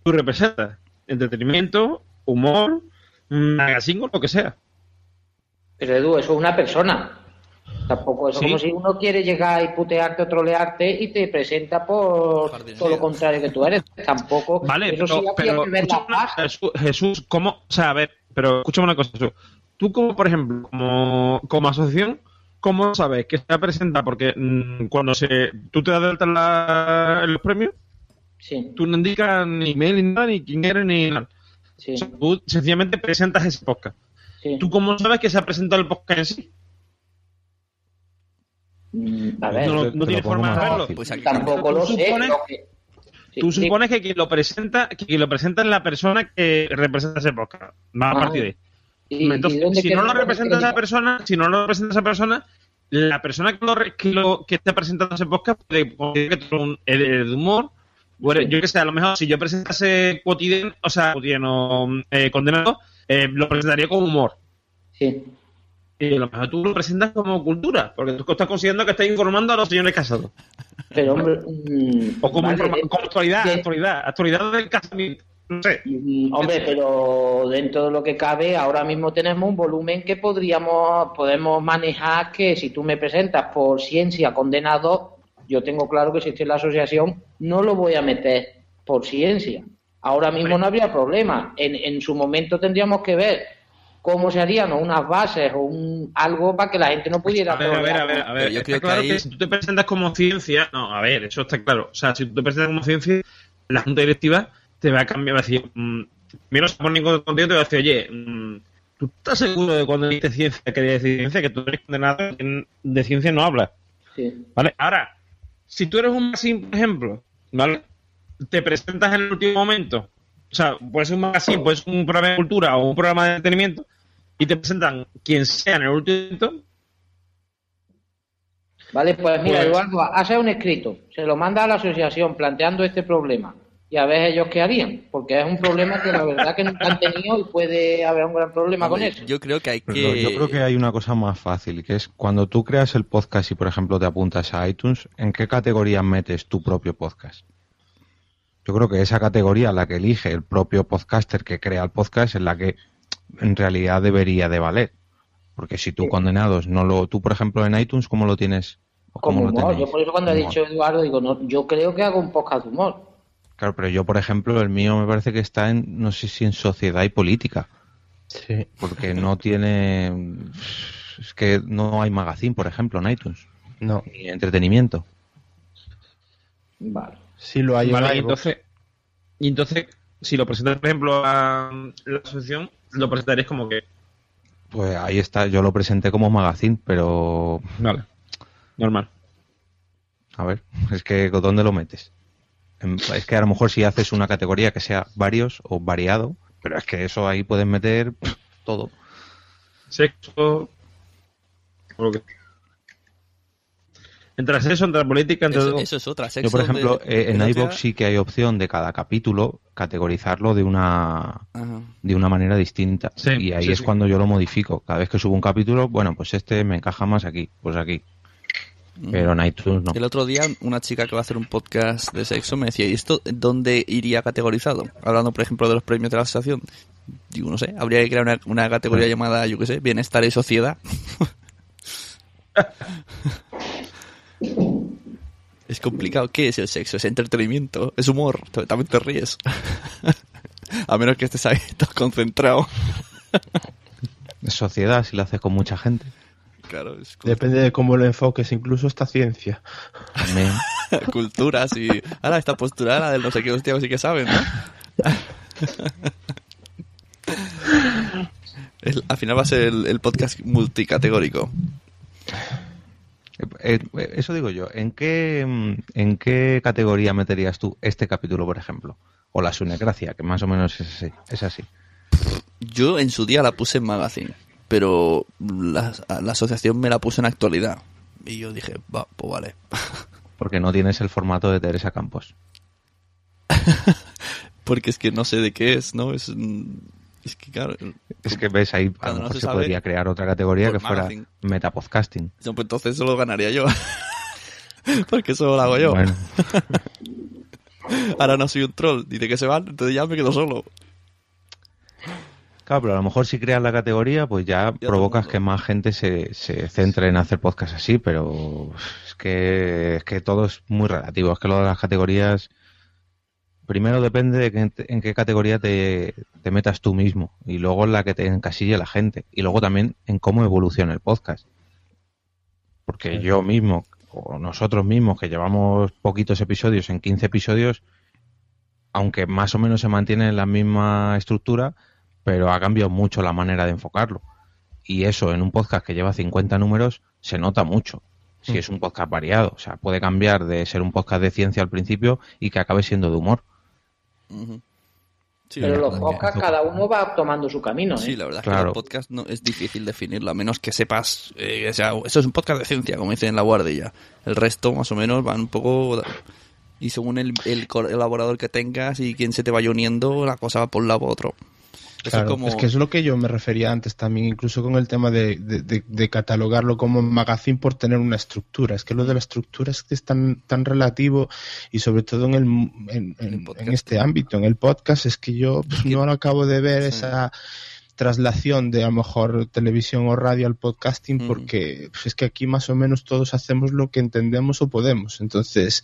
tú representas. Entretenimiento, humor, magazine o lo que sea. Pero Edu, eso es una persona. Tampoco eso Sí. como si uno quiere llegar y putearte o trolearte y te presenta por Jardinero. todo lo contrario que tú eres. Tampoco. Vale, eso pero, sí pero. Jesús, Jesús, ¿cómo? O sea, a ver, pero escúchame una cosa, Jesús. Tú, como por ejemplo, como, como asociación, ¿cómo sabes que se presenta? Porque mm, cuando se tú te das de alta en, la- los premios, Sí, tú no indicas ni email ni nada, ni quién eres, ni nada. sí, O sea, tú sencillamente presentas ese podcast. sí. ¿Tú cómo sabes que se ha presentado el podcast en sí? Mm, A ver, No, no pongo forma de verlo. Pues aquí tampoco tú lo sé. supones- lo que- sí, Tú sí. supones que quien lo presenta, que quien lo presenta es la persona que representa ese podcast. Más a Ah. partir de ahí. ¿Y- y Entonces, dónde si no lo representa esa persona, si no lo representa esa persona, la persona que lo, re- que lo que esté presentando ese podcast puede que tú eres de humor. yo que sé, a lo mejor si yo presentase cotidiano, o sea, cotidiano eh, condenado, eh, lo presentaría como humor. Sí. Y a lo mejor tú lo presentas como cultura, porque tú estás considerando que estás informando a los señores casados. Pero, hombre. O como, vale, informa- de- como actualidad, actualidad, actualidad del casamiento. No sé. Mm, Hombre, pero dentro de lo que cabe, ahora mismo tenemos un volumen que podríamos podemos manejar que si tú me presentas por ciencia condenado, yo tengo claro que si estoy en la asociación no lo voy a meter por ciencia. Ahora mismo no habría problema. En, en su momento tendríamos que ver cómo se harían o unas bases o un, algo para que la gente no pudiera... A ver, a ver, a ver, a ver. Yo Está creo que claro ahí- que si tú te presentas como ciencia, no, a ver, eso está claro. O sea, si tú te presentas como ciencia, la junta directiva te va a cambiar, va a decir, mm, primero se pone contigo y te va a decir, oye, mm, ¿tú estás seguro de cuando dices ciencia quería decir ciencia? Que tú eres condenado, que de ciencia no hablas, Sí. ¿vale? Ahora, si tú eres un magazine, por ejemplo, ¿vale? te presentas en el último momento. O sea, puede ser un magazine, puede ser un programa de cultura o un programa de entretenimiento y te presentan quien sea en el último momento. Vale, pues mira, Pues- Eduardo, hace un escrito, se lo manda a la asociación planteando este problema y a ver ellos qué harían, porque es un problema que la verdad que nunca han tenido y puede haber un gran problema con eso. Yo creo que hay Pero que... yo creo que hay una cosa más fácil, que es cuando tú creas el podcast y, por ejemplo, te apuntas a iTunes, ¿en qué categoría metes tu propio podcast? Yo creo que esa categoría, la que elige el propio podcaster que crea el podcast, es la que en realidad debería de valer. Porque si tú condenados no lo... Tú, por ejemplo, en iTunes, ¿cómo lo tienes? ¿O Como cómo humor, yo por eso cuando he Humor. dicho Eduardo, digo, no, yo creo que hago un podcast de humor. Claro, pero yo, por ejemplo, el mío me parece que está en, no sé si en sociedad y política. Sí. Porque no tiene... Es que no hay magazine, por ejemplo, en iTunes. No, Ni entretenimiento. Vale. Sí lo hay. en Vale, y entonces, y entonces, si lo presentas, por ejemplo, a la asociación, lo presentarías como que. Pues ahí está, yo lo presenté como magazine, pero Vale. Normal. a ver, es que ¿dónde lo metes? En- Es que a lo mejor si haces una categoría que sea varios o variado, pero es que eso ahí puedes meter todo. Sexo. O lo que. Entre sexo, entre política, entre. Eso, eso es otra. Sexo Yo, por ejemplo, de- eh, en de iVoox sí que hay opción de cada capítulo categorizarlo de una Ajá. de una manera distinta. Sí, y ahí sí, es sí. cuando yo lo modifico. Cada vez que subo un capítulo, bueno, pues este me encaja más aquí, pues aquí. Pero en iTunes no. El otro día una chica que va a hacer un podcast de sexo me decía, ¿y esto dónde iría categorizado? Hablando, por ejemplo, de los premios de la asociación. Digo, no sé, habría que crear una, una categoría llamada, yo qué sé, bienestar y sociedad. es complicado. ¿Qué es el sexo? ¿Es entretenimiento? ¿Es humor? También te ríes. A menos que estés ahí todo concentrado. Sociedad, si lo haces con mucha gente. Claro, es Depende de cómo lo enfoques, incluso esta ciencia. También. culturas y... Ahora, esta postura la del no sé qué, hostia, sí que saben, ¿no? El- al final va a ser el, el podcast multicategórico. Eh, eh, eso digo yo. ¿En qué, mm, ¿En qué categoría meterías tú este capítulo, por ejemplo? O la sunecracia, que más o menos es así. Es así. Yo en su día la puse en magazine, pero la, la asociación me la puso en actualidad. Y yo dije, va, pues vale. Porque no tienes el formato de Teresa Campos. Porque es que no sé de qué es, ¿no? Es, mm, es que claro... Es que ves ahí, a no se se, podría crear otra categoría por que fuera magazine. metapodcasting. no, pues entonces eso lo ganaría yo. Porque eso lo hago yo. Bueno, Ahora no soy un troll. Dice que se van, entonces ya me quedo solo. claro, pero a lo mejor si creas la categoría, pues ya todo provocas que más gente se, se centre en hacer podcast así, pero es que, es que todo es muy relativo. Es que lo de las categorías, primero depende de que- en qué categoría te, te metas tú mismo y luego en la que te encasille la gente y luego también en cómo evoluciona el podcast. Porque yo mismo, o nosotros mismos, que llevamos poquitos episodios, en 15 episodios, aunque más o menos se mantiene en la misma estructura, pero ha cambiado mucho la manera de enfocarlo. Y eso en un podcast que lleva 50 números se nota mucho. Si es un podcast variado, o sea, puede cambiar de ser un podcast de ciencia al principio y que acabe siendo de humor. Sí, Pero los que- podcasts cada uno va tomando su camino, ¿eh? Sí, la verdad es que Claro. los podcasts no, es difícil definirlo, a menos que sepas, eh, o sea, eso es un podcast de ciencia, como dicen en la guardia. El resto, más o menos, van un poco... Y según el, el colaborador que tengas y quién se te vaya uniendo, la cosa va por un lado o otro. Claro, es como... es que es lo que yo me refería antes también, incluso con el tema de, de- de- de catalogarlo como magazine por tener una estructura. Es que lo de la estructura es que es tan, tan relativo y sobre todo en, el, en, en- este ámbito, en el podcast, es que yo pues, no lo acabo de ver Sí. esa traslación de a lo mejor televisión o radio al podcasting Ujú. porque pues, es que aquí más o menos todos hacemos lo que entendemos o podemos. Entonces,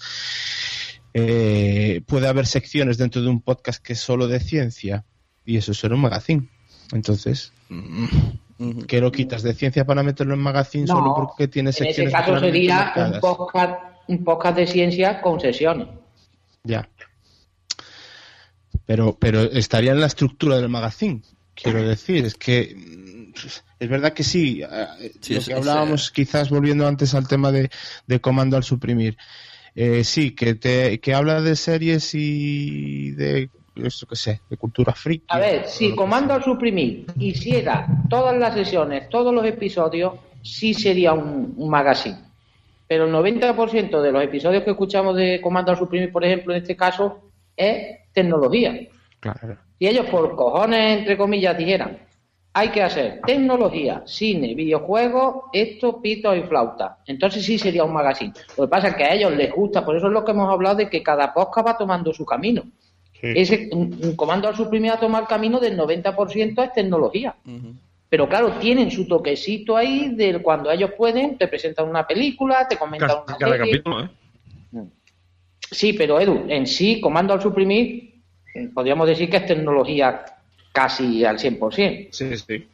eh, puede haber secciones dentro de un podcast que es solo de ciencia y eso será un magazine. Entonces, Ujú. ¿qué lo quitas de ciencia para meterlo en magazine No, solo porque tiene En ese secciones caso sería un podcast, un podcast de ciencia con sesiones. Ya. Pero, pero estaría en la estructura del magazine. Quiero decir, es que es verdad que sí. eh, Sí, lo que es, hablábamos, quizás volviendo antes al tema de, de comando al suprimir. Eh, sí, que te que habla de series y de eso que sé, de cultura friki. A ver, si Comando al Suprimir hiciera todas las sesiones, todos los episodios, sí sería un, un magazine. Pero el 90% de los episodios que escuchamos de Comando al Suprimir, por ejemplo, en este caso, es tecnología. Claro. Si ellos por cojones, entre comillas, dijeran, hay que hacer tecnología, cine, videojuegos, esto, pito y flauta. Entonces sí sería un magazine. Lo que pasa es que a ellos les gusta, por eso es lo que hemos hablado de que cada podcast va tomando su camino. Ese un, un comando al suprimir a tomar camino del 90% es tecnología. Pero claro, tienen su toquecito ahí de cuando ellos pueden, te presentan una película, te comentan Cada, una cada serie. capítulo, ¿eh? Sí, pero Edu, en sí, comando al suprimir, eh, podríamos decir que es tecnología casi al 100%. Sí, sí.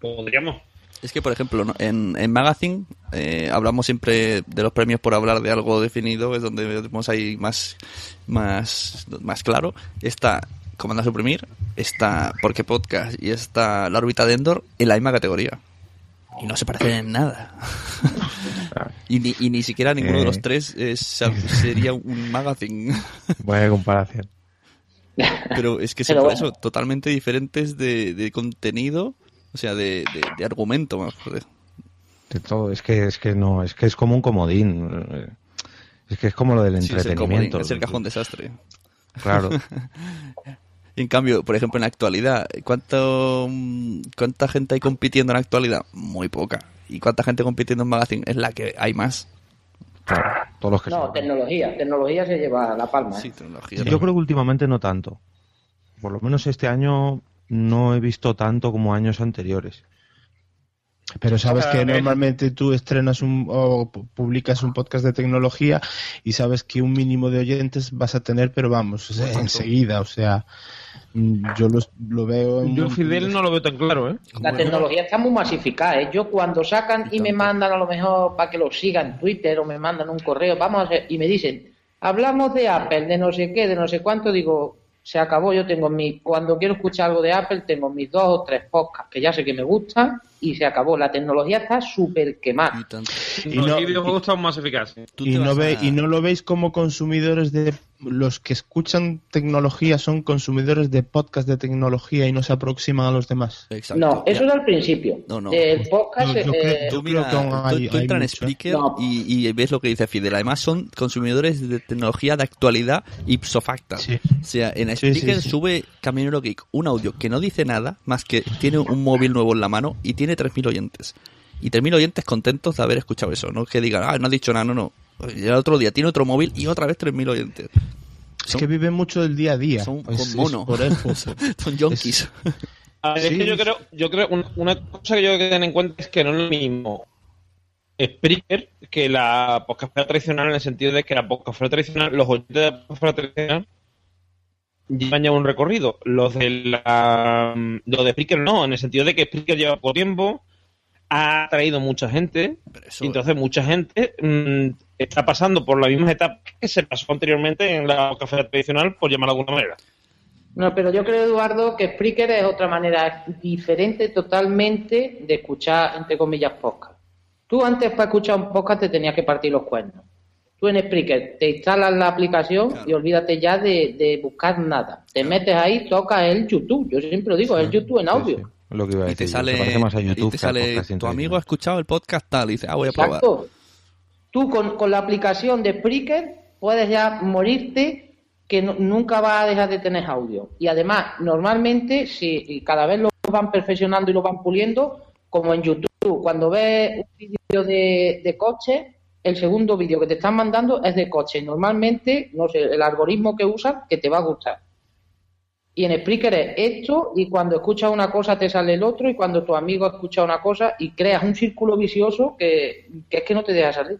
Podríamos. Es que, por ejemplo, ¿no? en, en Magazine eh, hablamos siempre de los premios por hablar de algo definido, es donde vemos ahí más, más, más claro. Está Comando a Suprimir, está Porque Podcast y está La órbita de Endor en la misma categoría. Y no se parecen en nada. y, ni, y ni siquiera ninguno de los Eh. tres es- sería un magazine. Buena comparación. Pero es que son por bueno. eso totalmente diferentes de, de contenido, o sea, de, de, de argumento, más joder. De todo. Es que, es que no, es que es como un comodín. eh, Es que es como lo del Sí, es el, comodín, entretenimiento. es el cajón desastre. Claro. Y en cambio, por ejemplo, en la actualidad, ¿cuánto, ¿cuánta gente hay compitiendo en la actualidad? Muy poca. ¿Y cuánta gente compitiendo en Magazine? Es la que hay más. claro. Todos los que No, son. tecnología. Tecnología se lleva la palma. ¿eh? Sí, tecnología. Yo creo que últimamente no tanto. Por lo menos este año no he visto tanto como años anteriores. Pero sabes que vez- normalmente tú estrenas un o pu- publicas un podcast de tecnología y sabes que un mínimo de oyentes vas a tener, pero vamos, o sea, enseguida, o sea, mm, yo los- lo veo en Yo un- Fidel no lo veo tan claro, ¿eh? La tecnología está muy masificada. ¿eh? Yo cuando sacan y me mandan a lo mejor para que lo siga en Twitter o me mandan un correo, vamos a hacer, y me dicen, hablamos de Apple, de no sé qué, de no sé cuánto, digo, se acabó, yo tengo mi, cuando quiero escuchar algo de Apple, tengo mis dos o tres podcasts que ya sé que me gustan y se acabó. La tecnología está súper quemada. Y. Y los no- videojuegos están más eficaces. Y no, ve, a- y no lo veis como consumidores de los que escuchan tecnología son consumidores de podcast de tecnología y no se aproximan a los demás. Exacto. No, eso Ya. era al principio. No, no. El podcast, Yo- yo eh, creo- Tú, mira, tú- entras en. Spreaker No. y, y ves lo que dice Fidel. Además son consumidores de tecnología de actualidad ipso facto. Sí. O sea, en Sí, sí, Spreaker sí. sube Camionero Geek un audio que no dice nada más que tiene un móvil nuevo en la mano y tiene 3.000 oyentes. Y 3.000 oyentes contentos de haber escuchado eso. No es que digan, ah, no ha dicho nada, no, no. Y el otro día tiene otro móvil y otra vez 3.000 oyentes. Es que viven mucho del día a día. Son Es- con es mono. por eso. Son yonkis. A ver, es que yo creo, yo creo una, una cosa que yo creo que tener en cuenta es que no es lo mismo Spreaker que la podcastfera tradicional en el sentido de que la podcastfera tradicional, los oyentes de la podcastfera tradicional llevan ya un recorrido. Los de la, los de Spreaker no, en el sentido de que Spreaker lleva poco tiempo, ha traído mucha gente, eso- y entonces mucha gente mm, está pasando por la misma etapa que se pasó anteriormente en la podcastfera tradicional, por llamarlo de alguna manera. No, pero yo creo, Eduardo, que Spreaker es otra manera diferente totalmente de escuchar, entre comillas, podcast. Tú antes para escuchar un podcast te tenías que partir los cuernos. Tú en Spreaker te instalas la aplicación y olvídate ya de, de buscar nada. Te metes ahí, tocas el YouTube. Yo siempre lo digo, el YouTube en Sí, audio. sí, lo que iba a y te decir. sale, más a y YouTube te que al sale tu amigo ha escuchado el podcast tal y dice, ah, voy a probar. Exacto. Tú con, con la aplicación de Spreaker puedes ya morirte que no- nunca vas a dejar de tener audio. Y además, normalmente, si y cada vez lo van perfeccionando y lo van puliendo, como en YouTube, cuando ves un vídeo de, de coche, el segundo vídeo que te están mandando es de coche. Normalmente, no sé, el algoritmo que usan que te va a gustar. Y en Spreaker es esto, y cuando escuchas una cosa te sale el otro, y cuando tu amigo escucha una cosa, y creas un círculo vicioso que, que es que no te deja salir.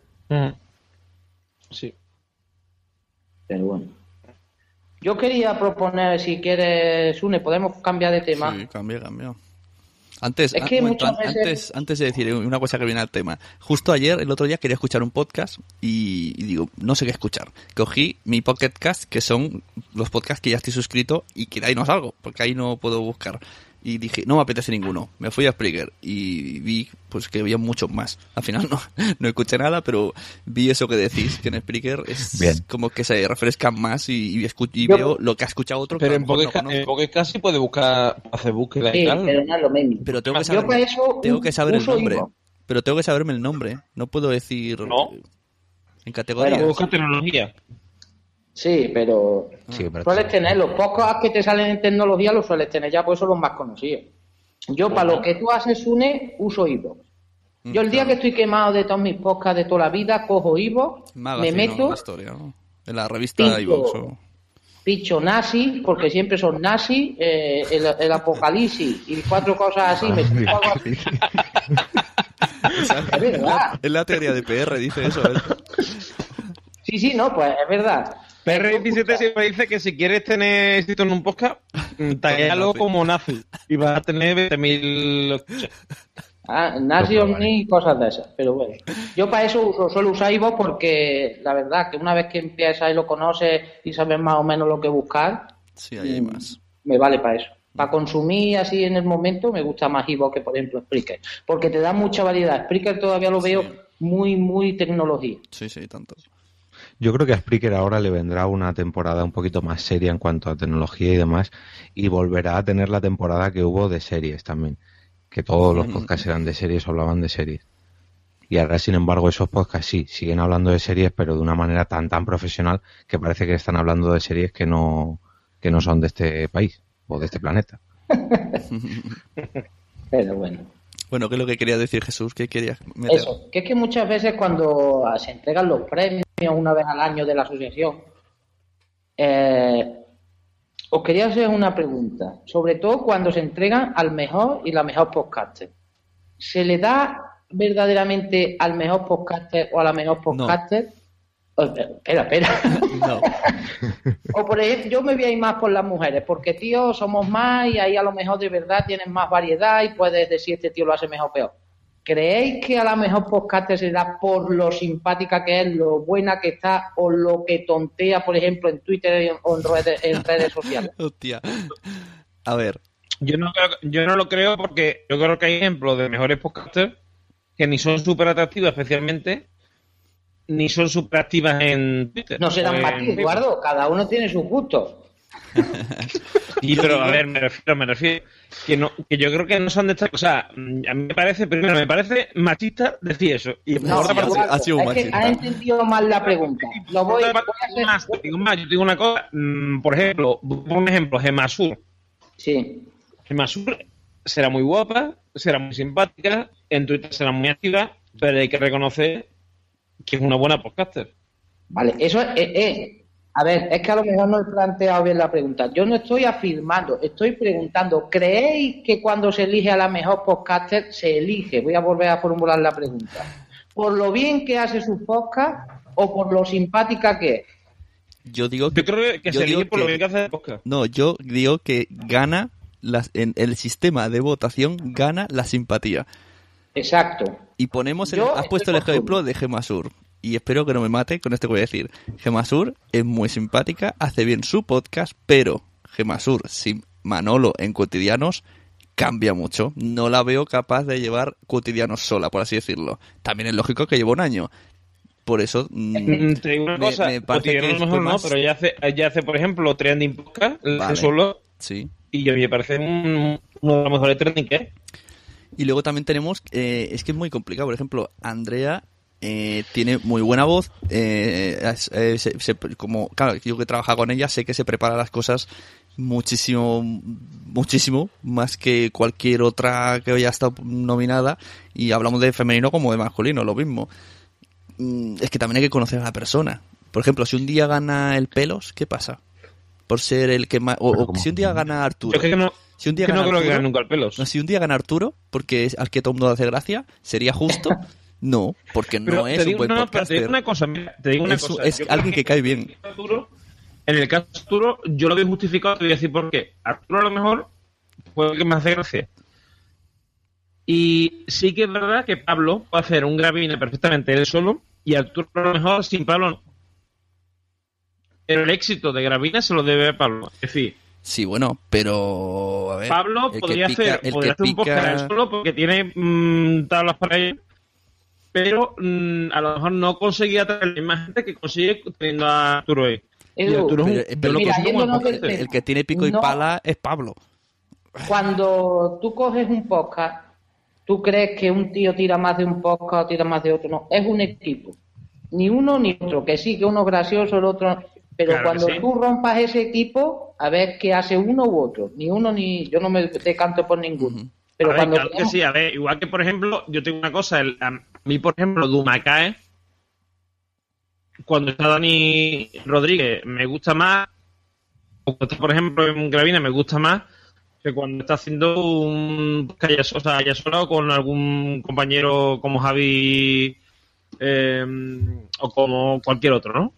Sí. Pero bueno. Yo quería proponer, si quieres, Sune, podemos cambiar de tema. Sí, cambia, cambia. Antes, Es ah, que momento, veces- antes, antes de decir una cosa que viene al tema, justo ayer, el otro día, quería escuchar un podcast y, y digo, no sé qué escuchar. Cogí mi Pocket Cast, que son los podcasts que ya estoy suscrito y que de ahí no salgo, porque ahí no puedo buscar. Y dije, no me apetece ninguno. Me fui a Spreaker y vi pues que había muchos más. Al final no, no escuché nada, pero vi eso que decís, que en Spreaker es Bien. como que se refrescan más y, y, escu- y Yo- veo lo que ha escuchado otro Pero a en no Pocket, Cast sí puede buscar, hacer búsqueda Sí, y tal. pero no es lo mismo. Pero tengo que saber, eso tengo que saber el nombre. Pero tengo que saberme el nombre. No puedo decir No. en categorías. Puede buscar tecnología. Sí, pero Sí, pero sueles tener los pocos que te salen en tecnología, los sueles tener ya, pues son los más conocidos. Yo, para lo que tú haces, Une, uso Ivo. Yo el día que estoy quemado de todos mis podcasts de toda la vida, cojo Ivo, me meto, La historia, ¿no? En la revista iVoox, o- picho nazi, porque siempre son nazi, eh, el, el apocalipsis y cuatro cosas así, me así. Es verdad. Es la teoría de PR, dice eso. ¿eh? Sí, sí, no, pues es verdad. PR17 siempre dice que si quieres tener éxito en un podcast, mm, taguéalo como nazi. Y vas a tener 20.000 escuchas. Ah, nazi, ovni y cosas de esas, pero bueno. Yo para eso uso, suelo usar Ivo porque la verdad que una vez que empiezas y lo conoces y sabes más o menos lo que buscar, Sí, ahí hay más. me vale para eso. Para consumir así en el momento me gusta más Ivo que por ejemplo Spreaker, porque te da mucha variedad. Spreaker todavía lo veo muy, muy tecnología. Sí, sí, tanto. Yo creo que a Spreaker ahora le vendrá una temporada un poquito más seria en cuanto a tecnología y demás, y volverá a tener la temporada que hubo de series también, que todos los podcasts eran de series o hablaban de series. Y ahora, sin embargo, esos podcasts sí, siguen hablando de series, pero de una manera tan, tan profesional que parece que están hablando de series que no, que no son de este país o de este planeta. Pero bueno. Bueno, ¿qué es lo que quería decir Jesús? ¿Qué querías meter? Eso, que es que muchas veces cuando se entregan los premios una vez al año de la asociación, eh, os quería hacer una pregunta, sobre todo cuando se entregan al mejor y la mejor podcaster. ¿Se le da verdaderamente al mejor podcaster o a la mejor podcaster? Oh, espera, espera. No. O por ejemplo, yo me voy a ir más por las mujeres, porque tío, somos más y ahí a lo mejor de verdad tienes más variedad y puedes decir este tío lo hace mejor o peor. ¿Creéis que a la mejor podcast se da por lo simpática que es, lo buena que está o lo que tontea, por ejemplo, en Twitter o en redes, en redes sociales? Hostia. A ver, Yo no, creo- yo no lo creo porque yo creo que hay ejemplos de mejores podcasters que ni son súper atractivos especialmente, ni son súper activas en Twitter. No serán o en para ti, Facebook. Eduardo, cada uno tiene sus gustos. Sí, pero a ver, me refiero, me refiero que no, que yo creo que no son de estas cosas. Mm, A mí me parece, primero, me parece machista decir eso. Y por No, otra parte, ha sido que machista. has entendido mal la pregunta. Lo voy, a hacer- más, te digo más, yo te digo una cosa, mm, por ejemplo, un ejemplo, Gemasur. Sí, Gemasur será muy guapa, será muy simpática, en Twitter será muy activa, pero hay que reconocer que es una buena podcaster. Vale, eso es, eh, eh, A ver, es que a lo mejor no he planteado bien la pregunta. Yo no estoy afirmando, estoy preguntando, ¿creéis que cuando se elige a la mejor podcaster se elige? Voy a volver a formular la pregunta. ¿Por lo bien que hace su podcast o por lo simpática que es? Yo digo que, Yo creo que yo se elige por lo bien que hace el podcast. No, yo digo que gana las, en el sistema de votación gana la simpatía. Exacto. Y ponemos el, has puesto el ejemplo de Gemasur. Y espero que no me mate con esto que voy a decir. Gemasur es muy simpática, hace bien su podcast, pero Gemasur sin Manolo en cotidianos cambia mucho. No la veo capaz de llevar cotidianos sola, por así decirlo. También es lógico que lleva un año. Por eso mm, Te digo una me- cosa, me parece Cotidiano que a lo mejor fue no, más- pero ella hace, ella hace, por ejemplo, Trending Podcast, lo hace Vale. solo, sí. y a mí me parece un- uno de los mejores trending que es. Y luego también tenemos, eh, es que es muy complicado, por ejemplo, Andrea eh, tiene muy buena voz, eh, eh, se- se- como, claro, yo que trabajo con ella sé que se prepara las cosas muchísimo, muchísimo, más que cualquier otra que haya estado nominada, y hablamos de femenino como de masculino, lo mismo. Mm, Es que también hay que conocer a la persona. Por ejemplo, si un día gana el pelos, ¿qué pasa? Por ser el que más... O, si un día gana Arturo. Yo es que no, Si un día que no gana que Arturo- gane nunca el pelos. no, si un día gana Arturo, porque es al que todo el mundo hace gracia, ¿sería justo? No, porque no es te un digo, buen no, pero te podcaster. digo una cosa, mira, te digo una Es cosa. es alguien que cae bien. Arturo, en el caso de Arturo, yo lo veo justificado, te voy a decir por qué. Arturo a lo mejor fue el que me hace gracia. Y sí que es verdad que Pablo puede hacer un gravine perfectamente él solo, y Arturo a lo mejor sin Pablo no. Pero el éxito de Gravina se lo debe a Pablo. Es decir, Sí, bueno, pero a ver. Pablo podría pica- hacer, podría hacer un podcast pica- él solo porque tiene mm, tablas para ello, pero mm, a lo mejor no conseguía traer la misma gente que consigue teniendo a Arturo ahí. Y Edu, Arturo es un- Pero- pero lo el que- mira, del podcast. el que tiene pico y No. pala es Pablo. Cuando tú coges un podcast, tú crees que un tío tira más de un podcast o tira más de otro. No, es un equipo. Ni uno ni otro. Que sí, que uno es gracioso, el otro. no. Pero Claro cuando sí. tú rompas ese equipo, a ver qué hace uno u otro. Ni uno ni. Yo no me decanto por ninguno. Pero a ver, cuando. claro que sí, a ver, igual que por ejemplo, yo tengo una cosa, el- a mí por ejemplo, Dumacae, cuando está Dani Rodríguez, me gusta más, o cuando está por ejemplo en Gravina, me gusta más que cuando está haciendo un o sea, solo con algún compañero como Javi eh, o como cualquier otro, ¿no?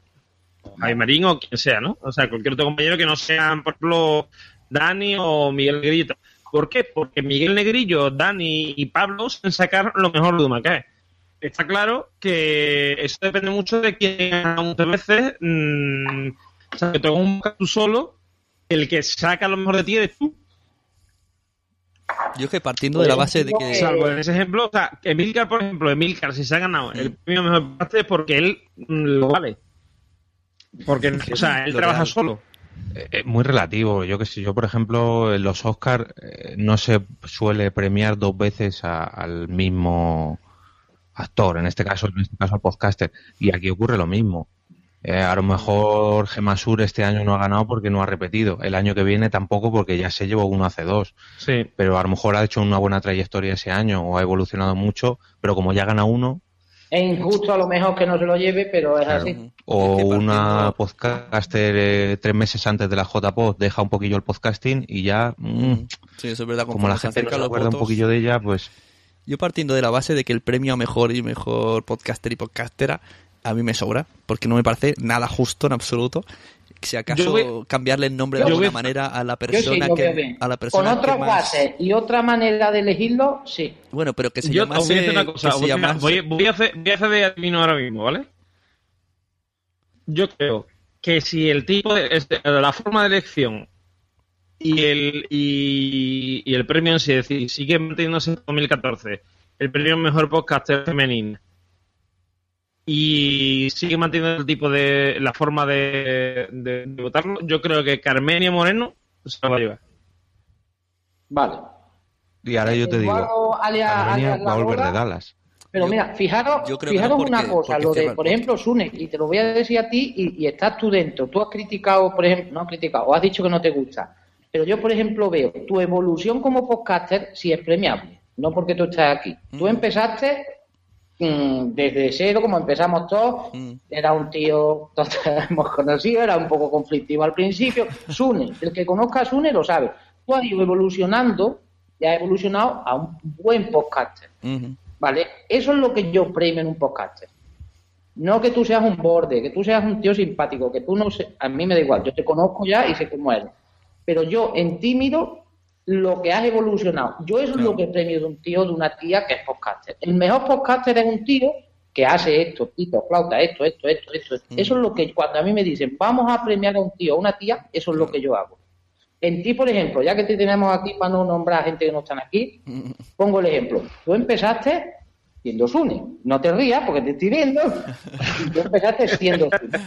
Javi Marín o quien sea, ¿no? O sea, cualquier otro compañero que no sean, por ejemplo, Dani o Miguel Negrillo. ¿Por qué? Porque Miguel Negrillo, Dani y Pablo saben sacar lo mejor de Humacae. Está claro que eso depende mucho de quién muchas veces. mm, o sea, que hagas un tú solo, el que saca lo mejor de ti eres tú. Yo es que partiendo de la base de que. Salvo en ese ejemplo, o sea, Emilcar, por ejemplo, Emilcar, si se ha ganado el premio mejor podcast es porque él mm, lo vale. Porque, o sea, él Lo trabaja real. solo. Eh, muy relativo. Yo que sé, yo por ejemplo en los Oscars no se suele premiar dos veces a- al mismo actor, en este caso, en este caso al podcaster. Y aquí ocurre lo mismo. Eh, a lo mejor Gemasur este año no ha ganado porque no ha repetido. El año que viene tampoco porque ya se llevó uno hace dos. Sí. Pero a lo mejor ha hecho una buena trayectoria ese año o ha evolucionado mucho, pero como ya gana uno, Es injusto a lo mejor que no se lo lleve, pero es así. o una podcaster eh, tres meses antes de la JPod deja un poquillo el podcasting y ya, mm, Sí, eso es verdad. como la gente no se acuerda un poquillo de ella, pues Yo partiendo de la base de que el premio a mejor y mejor podcaster y podcastera a mí me sobra, porque no me parece nada justo en absoluto. Si acaso voy- cambiarle el nombre de alguna voy- manera a la sí persona que a la persona Con otras más bases y otra manera de elegirlo, sí. bueno, pero que se Yo voy a una cosa. se voy, mira, llamase- voy- voy a hacer, voy a hacer de adivino ahora mismo, ¿vale? Yo creo que si el tipo de, este, la forma de elección y el y, y el premio en sí, es decir, sigue manteniéndose en 2014, el premio mejor podcaster femenino y sigue manteniendo el tipo de la forma de, de- de votarlo, yo creo que Carmenia Moreno se lo va a llevar. Vale. y ahora yo te digo, alias- Armenia alias va a volver de. Dallas. Pero Yo- mira, fijaros, fijaros no una cosa, lo de, por ejemplo, Sune, y te lo voy a decir a ti y, y estás tú dentro. Tú has criticado, por ejemplo, no has criticado, o has dicho que no te gusta. Pero yo, por ejemplo, veo tu evolución como podcaster si es premiable, no porque tú estás aquí. Tú Mm. empezaste mm, desde cero, como empezamos todos, Mm. era un tío, todos hemos conocido, era un poco conflictivo al principio. Sune, el que conozca a Sune lo sabe. Tú has ido evolucionando y has evolucionado a un buen podcaster. ¿Vale? Eso es lo que yo premio en un podcaster. No que tú seas un borde, que tú seas un tío simpático, que tú no sé, a mí me da igual, yo te conozco ya y sé cómo eres. Pero yo en tímido lo que has evolucionado. Yo eso es lo que premio de un tío, de una tía que es podcaster. El mejor podcaster es un tío que hace esto, pito, flauta, esto, esto, esto, esto. Mm. Eso es lo que cuando a mí me dicen, vamos a premiar a un tío o una tía, eso es lo que yo hago. En ti, por ejemplo, ya que te tenemos aquí para no nombrar a gente que no están aquí, pongo el ejemplo. Tú empezaste siendo Sune. No te rías porque te estoy viendo. Tú empezaste siendo Sune.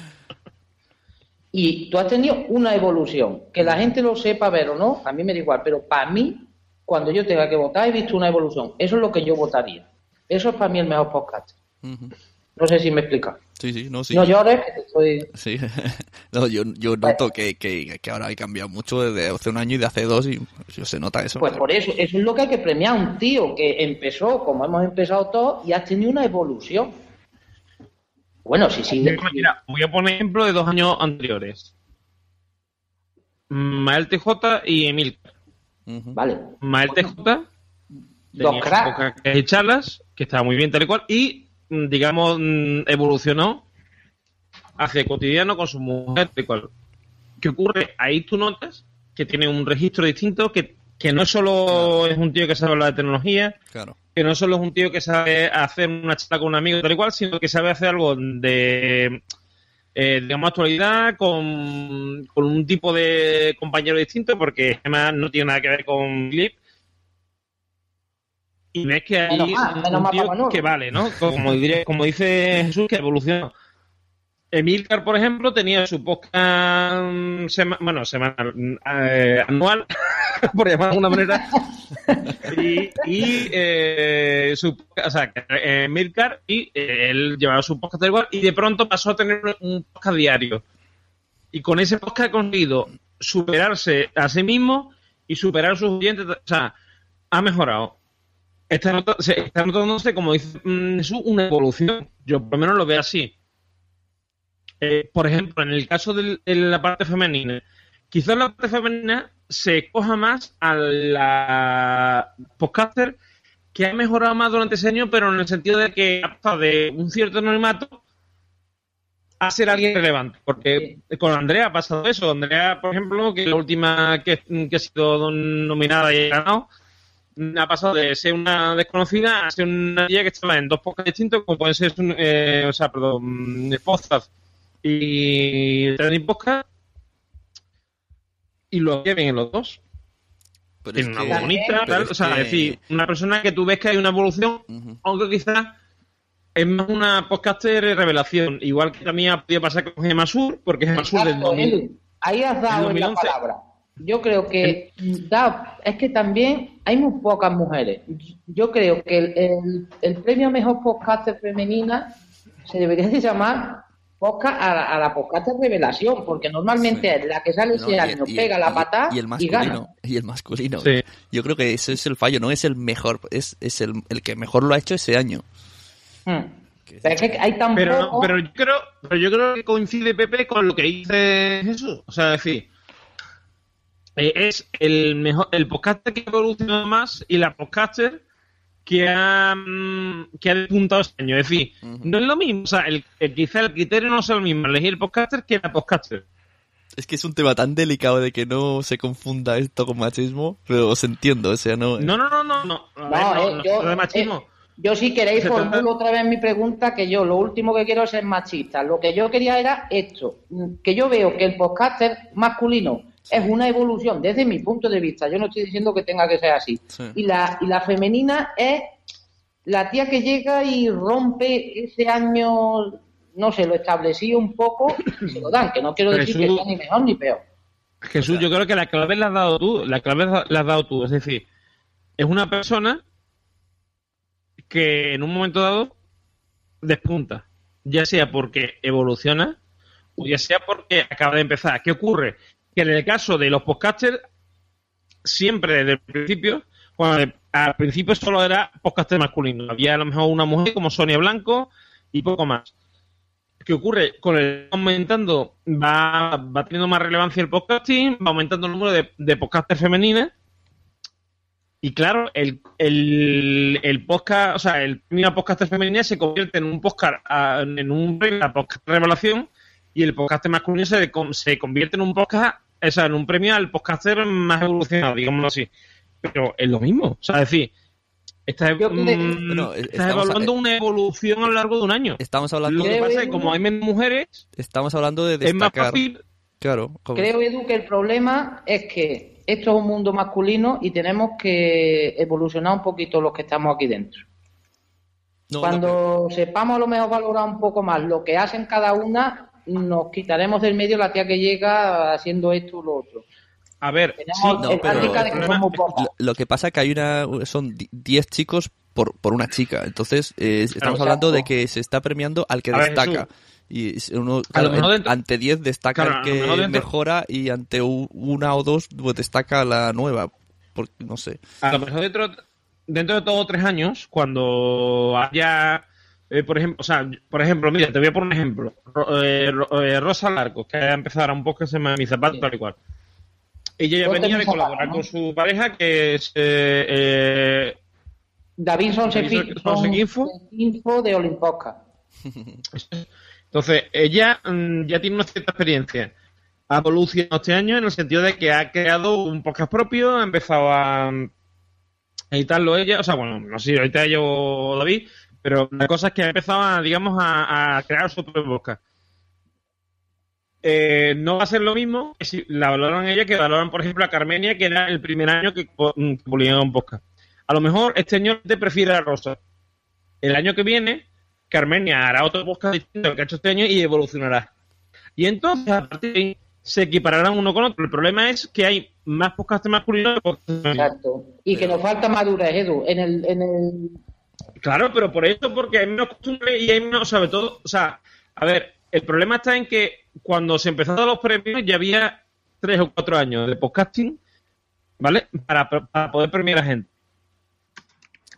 Y tú has tenido una evolución. Que la gente lo sepa ver o no, a mí me da igual. Pero para mí, cuando yo tenga que votar, he visto una evolución. Eso es lo que yo votaría. Eso es para mí el mejor podcast. No sé si me explica. Sí, sí, no, sí. No llores, que te estoy... Sí, no, yo, yo noto que, que, que ahora hay cambiado mucho desde hace un año y de hace dos y pues, se nota eso. Pues por eso, eso es lo que hay que premiar a un tío que empezó, como hemos empezado todos, y has tenido una evolución. Bueno, sí, sí. Mira, voy a poner ejemplo de dos años anteriores. Mael TJ y Emil. Vale. Mael TJ Dos tenía cracks. y charlas, que estaba muy bien tal y cual, y mm, digamos mm, evolucionó hacia el cotidiano con su mujer tal y cual. ¿Qué ocurre? Ahí tú notas que tiene un registro distinto, que, que no solo es un tío que sabe hablar de tecnología, Claro. Que no solo es un tío que sabe hacer una charla con un amigo tal y cual, sino que sabe hacer algo de eh, digamos, actualidad con, con un tipo de compañero distinto, porque además no tiene nada que ver con Clip. Y ves que hay Menos un, tío que vale, ¿no? Como, diré- como dice Jesús, que evoluciona. Emilcar, por ejemplo, tenía su podcast sema- bueno, semanal, eh, anual, por llamarlo de alguna manera, y, y eh, su o sea, Emilcar, y eh, él llevaba su podcast igual, y de pronto pasó a tener un podcast diario. Y con ese podcast ha conseguido superarse a sí mismo y superar a sus oyentes, o sea, ha mejorado. Está, nota- se- está notándose, como dice mm, Jesús, una evolución. Yo por lo menos lo veo así. Eh, por ejemplo, en el caso de la parte femenina, quizás la parte femenina se coja más a la podcaster que ha mejorado más durante ese año, pero en el sentido de que ha pasado de un cierto anonimato a ser alguien relevante. Porque con Andrea ha pasado eso. Andrea, por ejemplo, que la última que, que ha sido nominada y ha ganado, ha pasado de ser una desconocida a ser una tía que estaba en dos podcasts distintos, como pueden ser, eh, o sea, perdón, podcast y Trending Podcast, y lo que ven en los dos. Pero Tiene una voz bonita, pero tal, es o sea, que- es decir, una persona que tú ves que hay una evolución, aunque quizás es más una podcaster revelación, igual que también ha podido pasar con Gemma Sur, porque Gemma Sur del Exacto, 2000, Edu, ahí has dado en la 2011. palabra. Yo creo que da, es que también hay muy pocas mujeres. Yo creo que el, el- el premio a mejor podcaster femenina se debería de llamar podcast a, la- a la revelación, porque normalmente Sí. la que sale No, ese y- año, y- pega la y- patada y el y, masculino gana. y el masculino Sí. yo creo que ese es el fallo no es el mejor es, es el, el que mejor lo ha hecho ese año Hmm. Pero es que hay tan Pero, poco- pero yo creo, pero yo creo que coincide Pepe con lo que dice Jesús. O sea, es decir, eh, es el mejor, el podcaster que ha evolucionado más y la podcaster que ha, mm, que ha despuntado este año. Es decir, no es lo mismo. O sea, el, el- quizá el criterio no sea el mismo elegir el podcaster que la podcaster. es que es un tema tan delicado de que no se confunda esto con machismo pero os entiendo o sea no No, no, no, no. No, No, ver, no, eh, no yo- de machismo. eh, Yo si queréis formulo otra vez mi pregunta, que yo lo último que quiero es ser machista. Lo que yo quería era esto, que yo veo que el podcaster masculino es una evolución desde mi punto de vista. Yo no estoy diciendo que tenga que ser así. Sí. Y la y la femenina es la tía que llega y rompe ese año, no sé, lo establecido un poco, y se lo dan, que no quiero decir que sea ni mejor ni peor. Jesús, yo creo que la clave la has dado tú. La clave la has dado tú. Es decir, es una persona que en un momento dado despunta. Ya sea porque evoluciona o ya sea porque acaba de empezar. ¿Qué ocurre? Que en el caso de los podcasters, siempre desde el principio, bueno, al principio solo era podcaster masculino. Había a lo mejor una mujer como Sonia Blanco y poco más. ¿Qué ocurre? Con el aumentando, va, va teniendo más relevancia el podcasting, va aumentando el número de, de podcasters femeninas. Y claro, el, el, el podcast, o sea, el premio podcaster femenina se convierte en un podcast, en un podcast revelación, y el podcaster masculino se, se convierte en un podcast, o sea, en un premio al podcaster más evolucionado, digámoslo así. Pero es lo mismo, o sea, es decir, estás, Yo mm, estás a- evaluando una evolución a lo largo de un año. estamos Lo hablando que Creo pasa es que- que como hay menos mujeres, estamos hablando de es más destacar fácil. claro como- Creo, Edu, que el problema es que esto es un mundo masculino y tenemos que evolucionar un poquito los que estamos aquí dentro. no, no, Cuando sepamos a lo mejor valorar un poco más lo que hacen cada una, nos quitaremos del medio la tía que llega haciendo esto o lo otro. A ver, sí, no, pero- que. Lo, lo que pasa que hay una son di- 10 chicos por, por una chica entonces eh, estamos Claro, hablando de que se está premiando al que A ver, destaca Jesús. y es uno claro, en- dentro- ante 10 destaca Claro, el que dentro- mejora y ante una o dos pues destaca la nueva porque no sé a lo mejor dentro, dentro de todos tres años, cuando haya, eh, por ejemplo, o sea, por ejemplo, mira, te voy a poner un ejemplo. Ro- eh, Ro- eh, Rosa Larcos, que ha empezado un poco que se llama Mi Zapato, Sí. tal y cual. Ella ya venía de colaborar ¿no? con su pareja, que es eh, eh, David Sonsequinfo. De Olimposca. Entonces, ella mm, ya tiene una cierta experiencia. Ha evolucionado este año en el sentido de que ha creado un podcast propio, ha empezado a, a editarlo ella, o sea, bueno, no sé si ahorita ella o David, pero la cosa es que ha empezado a, digamos, a, a crear su propio podcast. eh, no va a ser lo mismo que si la valoran ella que valoran, por ejemplo, a Carmenia, que era el primer año que, mm, que publicaba un podcast. A lo mejor este año te prefiere a Rosa. El año que viene, Carmenia hará otro podcast distinto al que ha hecho este año y evolucionará. Y entonces, a partir de ahí, se equipararán uno con otro. El problema es que hay más podcasts masculinos que podcasts. Exacto. Y que nos falta madurez, Edu. En el, en el... Claro, pero por eso, porque hay menos costumbre y hay menos, sobre todo, o sea, a ver, el problema está en que cuando se dar los premios ya había tres o cuatro años de podcasting, ¿vale? Para, poder premiar a gente.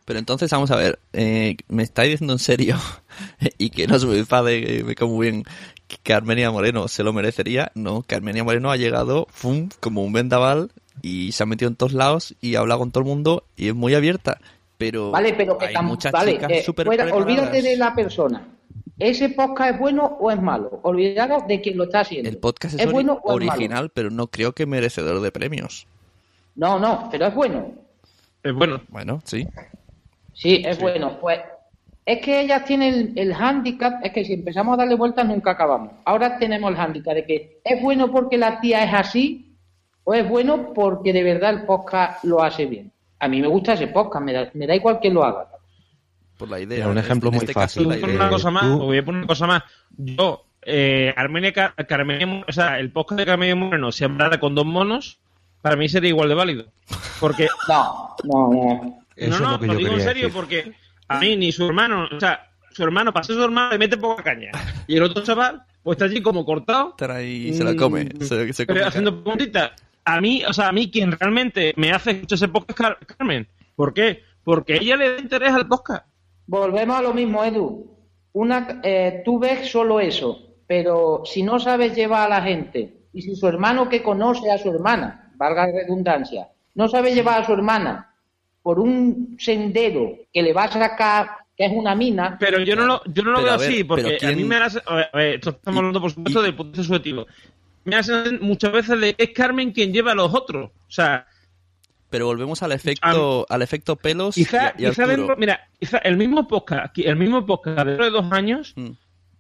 Pero entonces, vamos a ver, eh, ¿me estáis diciendo en serio? y que no se me enfade, me como bien, que Carmenia Moreno se lo merecería. No, Carmenia Moreno ha llegado, como un vendaval y se ha metido en todos lados y ha hablado con todo el mundo y es muy abierta. Pero Vale, pero que hay muchas vale, chicas eh, fuera- olvídate de la persona. ¿Ese podcast es bueno o es malo? Olvídate de quien lo está haciendo. El podcast es, ¿Es ori- bueno o es original, pero no creo que merecedor de premios. No, no, pero es bueno. Es bueno. Bueno, sí. Sí, es bueno. Pues es que ellas tienen el, el hándicap, es que si empezamos a darle vueltas nunca acabamos. Ahora tenemos el hándicap de que es bueno porque la tía es así o es bueno porque de verdad el podcast lo hace bien. A mí me gusta ese podcast, me da, me da igual que lo haga. Por la idea. Un ejemplo este muy caso, fácil. la Voy a poner idea- una cosa más, tú- os voy a poner una cosa más. Yo, eh, Armenia, Car- Carmenia, Mo- o sea, el podcast de Carmenia Moreno, si hablara con dos monos, para mí sería igual de válido. Porque No, no, no. Eso no, es no, lo que lo yo digo en serio decir. porque a mí ni su hermano, o sea, su hermano, para ser su hermano, le mete poca caña. Y el otro chaval, pues está allí como cortado, Estar ahí y se la come. Mm, Se, se pero come haciendo preguntitas. A mí, o sea, a mí quien realmente me hace escuchar ese podcast es Car- Carmen. ¿Por qué? Porque ella le da interés al podcast. Volvemos a lo mismo, Edu. Una, eh, tú ves solo eso, pero si no sabes llevar a la gente, y si su hermano que conoce a su hermana, valga la redundancia, no sabe llevar a su hermana por un sendero que le va a sacar, que es una mina, Pero yo no lo, yo no lo veo así, porque a ¿quién- mí me hace. A ver, a ver, esto estamos hablando, por supuesto, y- del punto subjetivo. Me hace muchas veces de es Carmen quien lleva a los otros. O sea, Pero volvemos al efecto, al efecto pelos quizá, y quizá dentro- mira, quizá el mismo podcast, el mismo podcast dentro de dos años, Mm.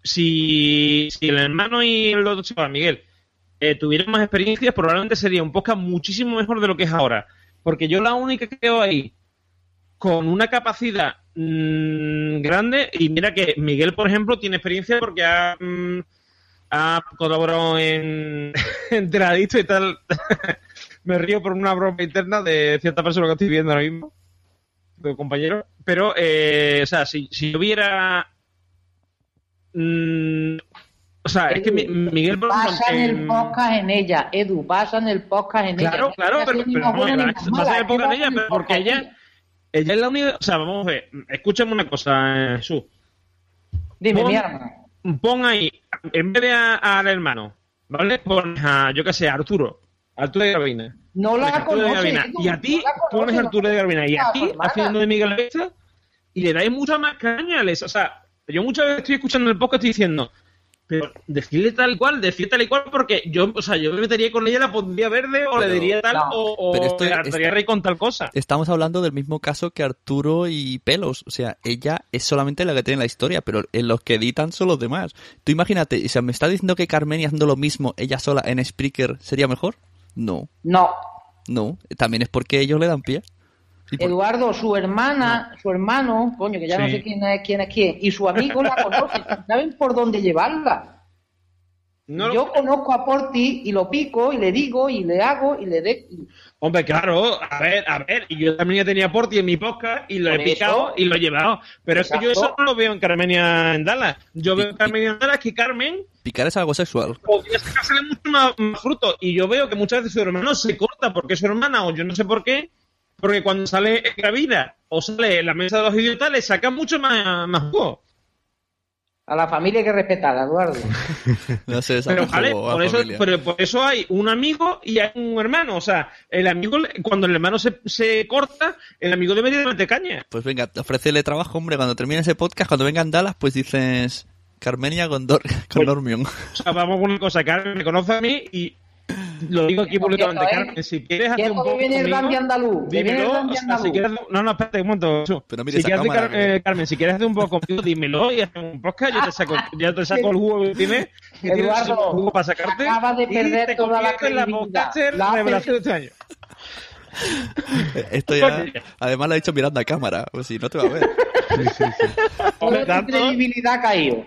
si, si el hermano y el otro chaval, Miguel, eh, tuvieran más experiencias, probablemente sería un podcast muchísimo mejor de lo que es ahora. Porque yo la única que veo ahí con una capacidad mm, grande, y mira que Miguel, por ejemplo, tiene experiencia porque ha, mm, ha colaborado en, en y tal. Me río por una broma interna de cierta persona que estoy viendo ahora mismo, de compañero. Pero, eh, o sea, si, si yo viera. mm, o sea, es que mi- Miguel, ejemplo, basan el en- podcast en ella, Edu, basan el podcast en ella. Claro, No claro, pero, ni pero más vamos a buena ver, ni más se pasa mala, de época en ella, el pero porque podcast en ella, ella es la única, o sea, vamos a ver, escúchame una cosa, eh, Jesús. Dime, mi arma. Pon ahí, en vez de al hermano, ¿vale? Pones a, yo qué sé, a Arturo, Arturo de Garbina. No la Pones a Arturo de conoce, Garbina. Edu, Y a ti la pones a Arturo de Garbina. Y a ti haciendo de Miguel Vesta y le dais mucha más caña. les- O sea, yo muchas veces estoy escuchando el podcast y diciendo, pero decirle tal cual, decirle tal y cual, porque yo, o sea, yo me metería con ella, la pondría verde o le diría tal no, o, o pero esto- le hartaría esto- reír con tal cosa. Estamos hablando del mismo caso que Arturo y Pelos. O sea, ella es solamente la que tiene la historia, pero en los que editan son los demás. Tú imagínate, o sea, ¿me está diciendo que Carmenia haciendo lo mismo, ella sola en Spreaker, sería mejor? No, No, no. También es porque ellos le dan pie. Eduardo, su hermana, su hermano, coño, que ya no sé quién es quién es quién, y su amigo la conocen, saben por dónde llevarla. No lo- Yo conozco a Porti y lo pico y le digo y le hago y le de... Hombre, claro, a ver, a ver, y yo también ya tenía Porti en mi podcast y lo he picado eso. y lo he llevado. Pero es que yo Exacto. eso no lo veo en Carmenia en Dallas. Yo veo en Carmenia en Dallas que Carmen Picar es algo sexual. podría sacársele mucho más, más fruto. Y yo veo que muchas veces su hermano se corta porque es su hermana o yo no sé por qué. Porque cuando sale Gravina o sale la mesa de los idiotas le saca mucho más, más jugo. A la familia hay que respetarla, Eduardo. No sé, Pero, saca ¿vale? juego a por, eso, familia. pero por eso hay un amigo y hay un hermano. O sea, el amigo, le- cuando el hermano se, se corta, el amigo debería de meter caña. Pues venga, ofrécele trabajo, hombre. Cuando termine ese podcast, cuando vengan Dallas, pues dices Carmenia con, Dor con Pues- Dormion. O sea, vamos con una cosa, Carmen me conoce a mí y lo digo aquí Por públicamente, ¿eh? Randy, si quieres hacer un poco viene el conmigo, Randy andaluz. que viene el dímelo, Randy o sea, si quieres, no, no, espérate un momento. Pero mira si esa hacer, eh, Carmen, si quieres hacer un poco conmigo, dímelo y hacemos un podcast, yo te saco, yo te saco el jugo que tienes, que tienes Eduardo, un jugo para sacarte, acabas de y perder te toda la en la podcaster La haces- revelación de este año. Esto ya, además lo ha dicho mirando a cámara, pues si no te va a ver. Sí, sí, sí. Hombre, Toda tu tanto credibilidad ha caído.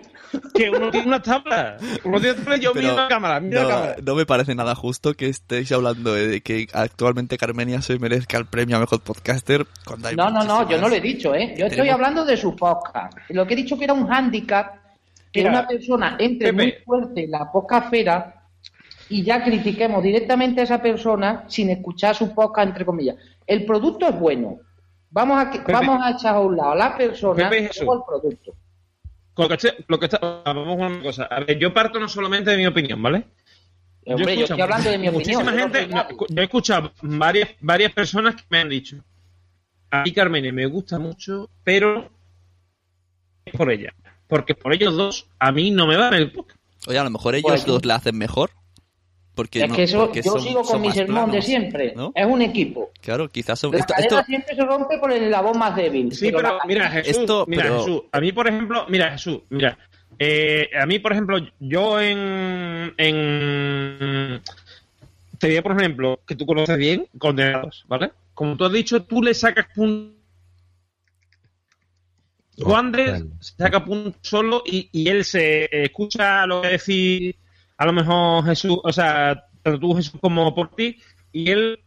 Que uno tiene una tabla. Uno tiene una tabla, yo miro la cámara, miro la no, cámara. no me parece nada justo que estéis hablando de que actualmente Carmenia se merezca el premio a mejor podcaster. cuando hay No, no, no, yo no lo he dicho, ¿eh? Yo estoy Tenemos- hablando de su podcast. Lo que he dicho que era un hándicap que Mira, una persona entre Pepe. muy fuerte en la podcastfera y ya critiquemos directamente a esa persona sin escuchar su podcast, entre comillas. El producto es bueno. Vamos a, Pepe. vamos a echar a un lado a la persona y el producto. Lo que, está- lo que está, vamos a una cosa. A ver, yo parto no solamente de mi opinión, ¿vale? Hombre, yo, escucho estoy hablando de mi opinión. muchísima yo no gente, no, yo he escuchado varias, varias personas que me han dicho, a mí Carmen me gusta mucho, pero es por ella. Porque por ellos dos, a mí no me va el podcast. Oye, a lo mejor ellos Pues- dos la hacen mejor. Porque es no- que eso, porque yo son- sigo con mi sermón de siempre. ¿no? Es un equipo. Claro, quizás son. La Esto, cadena esto- siempre se rompe por el eslabón más débil. Sí, pero, la- mira, Jesús, esto- mira, pero- Jesús, a mí, por ejemplo, mira, Jesús, mira, eh, a mí, por ejemplo, yo en, en, te diría, por ejemplo, que tú conoces bien, condenados, ¿vale? Como tú has dicho, tú le sacas puntos. Juan Claro. saca puntos solo y, y él se escucha lo que decir a lo mejor Jesús, o sea, tanto tú Jesús como por ti, y él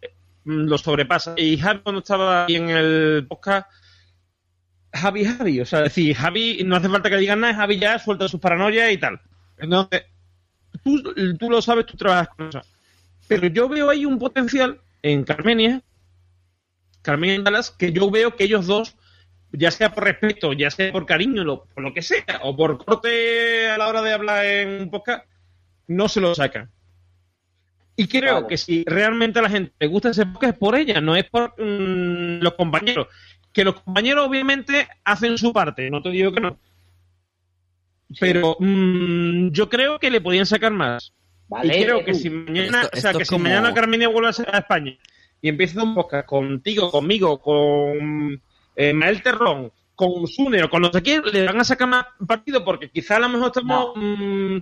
mm, lo sobrepasa. Y Javi cuando estaba ahí en el podcast, Javi, Javi, o sea, decir, Javi, no hace falta que digan nada, Javi ya suelta sus paranoias y tal. Entonces, tú, tú lo sabes, tú trabajas con eso. Pero yo veo ahí un potencial en Carmenia, Carmenia y Dallas, que yo veo que ellos dos, ya sea por respeto, ya sea por cariño, por lo que sea, o por corte a la hora de hablar en un podcast, no se lo sacan. Y creo que si realmente a la gente le gusta ese podcast es por ella, no es por mm, los compañeros. Que los compañeros obviamente hacen su parte, no te digo que no. Pero mm, yo creo que le podían sacar más. Vale, y creo que si mañana, Esto- o sea, que si como- mañana Carmenia vuelve a ser- a España y empieza un podcast contigo, conmigo, con eh, Mael Terrón, con Sune o con no sé quién, le van a sacar más partido porque quizá a lo mejor estamos mm,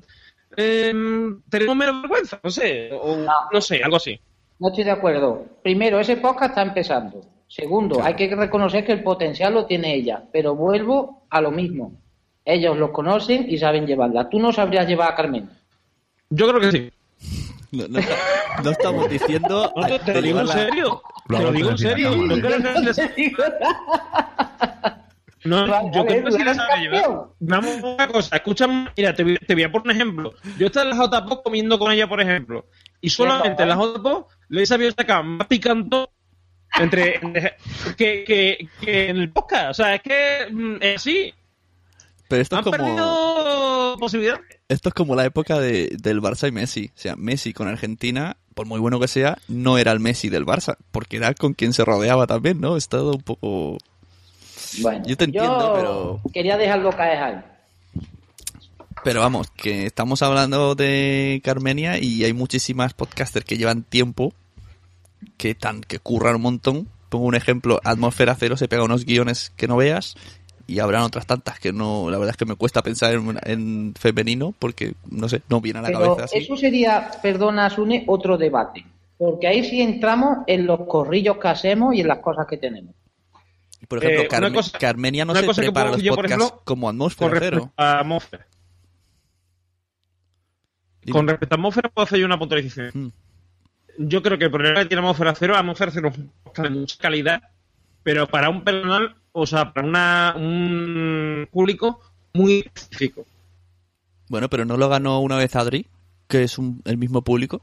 em, tenemos menos vergüenza, no sé, o No. no sé, algo así. No estoy de acuerdo. Primero, ese podcast está empezando. Segundo, hay que reconocer que el potencial lo tiene ella. Pero vuelvo a lo mismo. Ellos lo conocen y saben llevarla. Tú no sabrías llevar a Carmen. Yo creo que sí. no, no está- no estamos diciendo. No, te, te lo digo en serio. Te lo digo en serio. No Vale, yo creo que sí la gran sabe llevar. campeón. Vamos a una cosa, escucha, mira, te voy, te voy a poner un ejemplo. Yo estaba en la JPO comiendo con ella, por ejemplo, y solamente en la JPO le he sabido sacar más picante entre, entre- que, que, que en el podcast. O sea, es que mm, es así. Pero esto es como. perdido posibilidades. Esto es como la época de, del Barça y Messi. O sea, Messi con Argentina, por muy bueno que sea, no era el Messi del Barça, porque era con quien se rodeaba también, ¿no? Es todo un poco... Bueno, Yo te entiendo, yo pero- Quería dejarlo caer ahí. Pero vamos, que estamos hablando de Carmenia y hay muchísimas podcasters que llevan tiempo, que tan que curran un montón. Pongo un ejemplo, Atmósfera Cero se pega unos guiones que no veas y habrán otras tantas que no, la verdad es que me cuesta pensar en, en femenino porque, no sé, no viene a la Pero cabeza así. eso sería, perdona, Sune, otro debate. Porque ahí sí entramos en los corrillos que hacemos y en las cosas que tenemos. Y, Por ejemplo, Eh, una Carme- cosa- Carmenia no se prepara los yo, podcasts ejemplo, como Atmósfera Cero. a Atmósfera. Dime. Con respecto a Atmósfera puedo hacer yo una puntualización. Mm. Yo creo que el problema que tiene Atmósfera Cero, Atmósfera Cero es un podcast de mucha calidad, pero para un personal, o sea, para una, un público muy específico. Bueno, pero no lo ganó una vez Adri, que es un- el mismo público.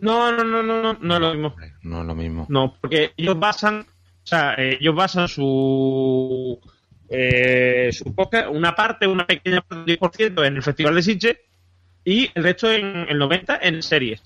No, no, no, no, no, no es lo mismo. No es lo mismo. No, porque ellos basan, o sea, eh, ellos basan su, eh, su podcast, una parte, una pequeña parte del 10% en el Festival de Sitges y el resto en el 90% en series.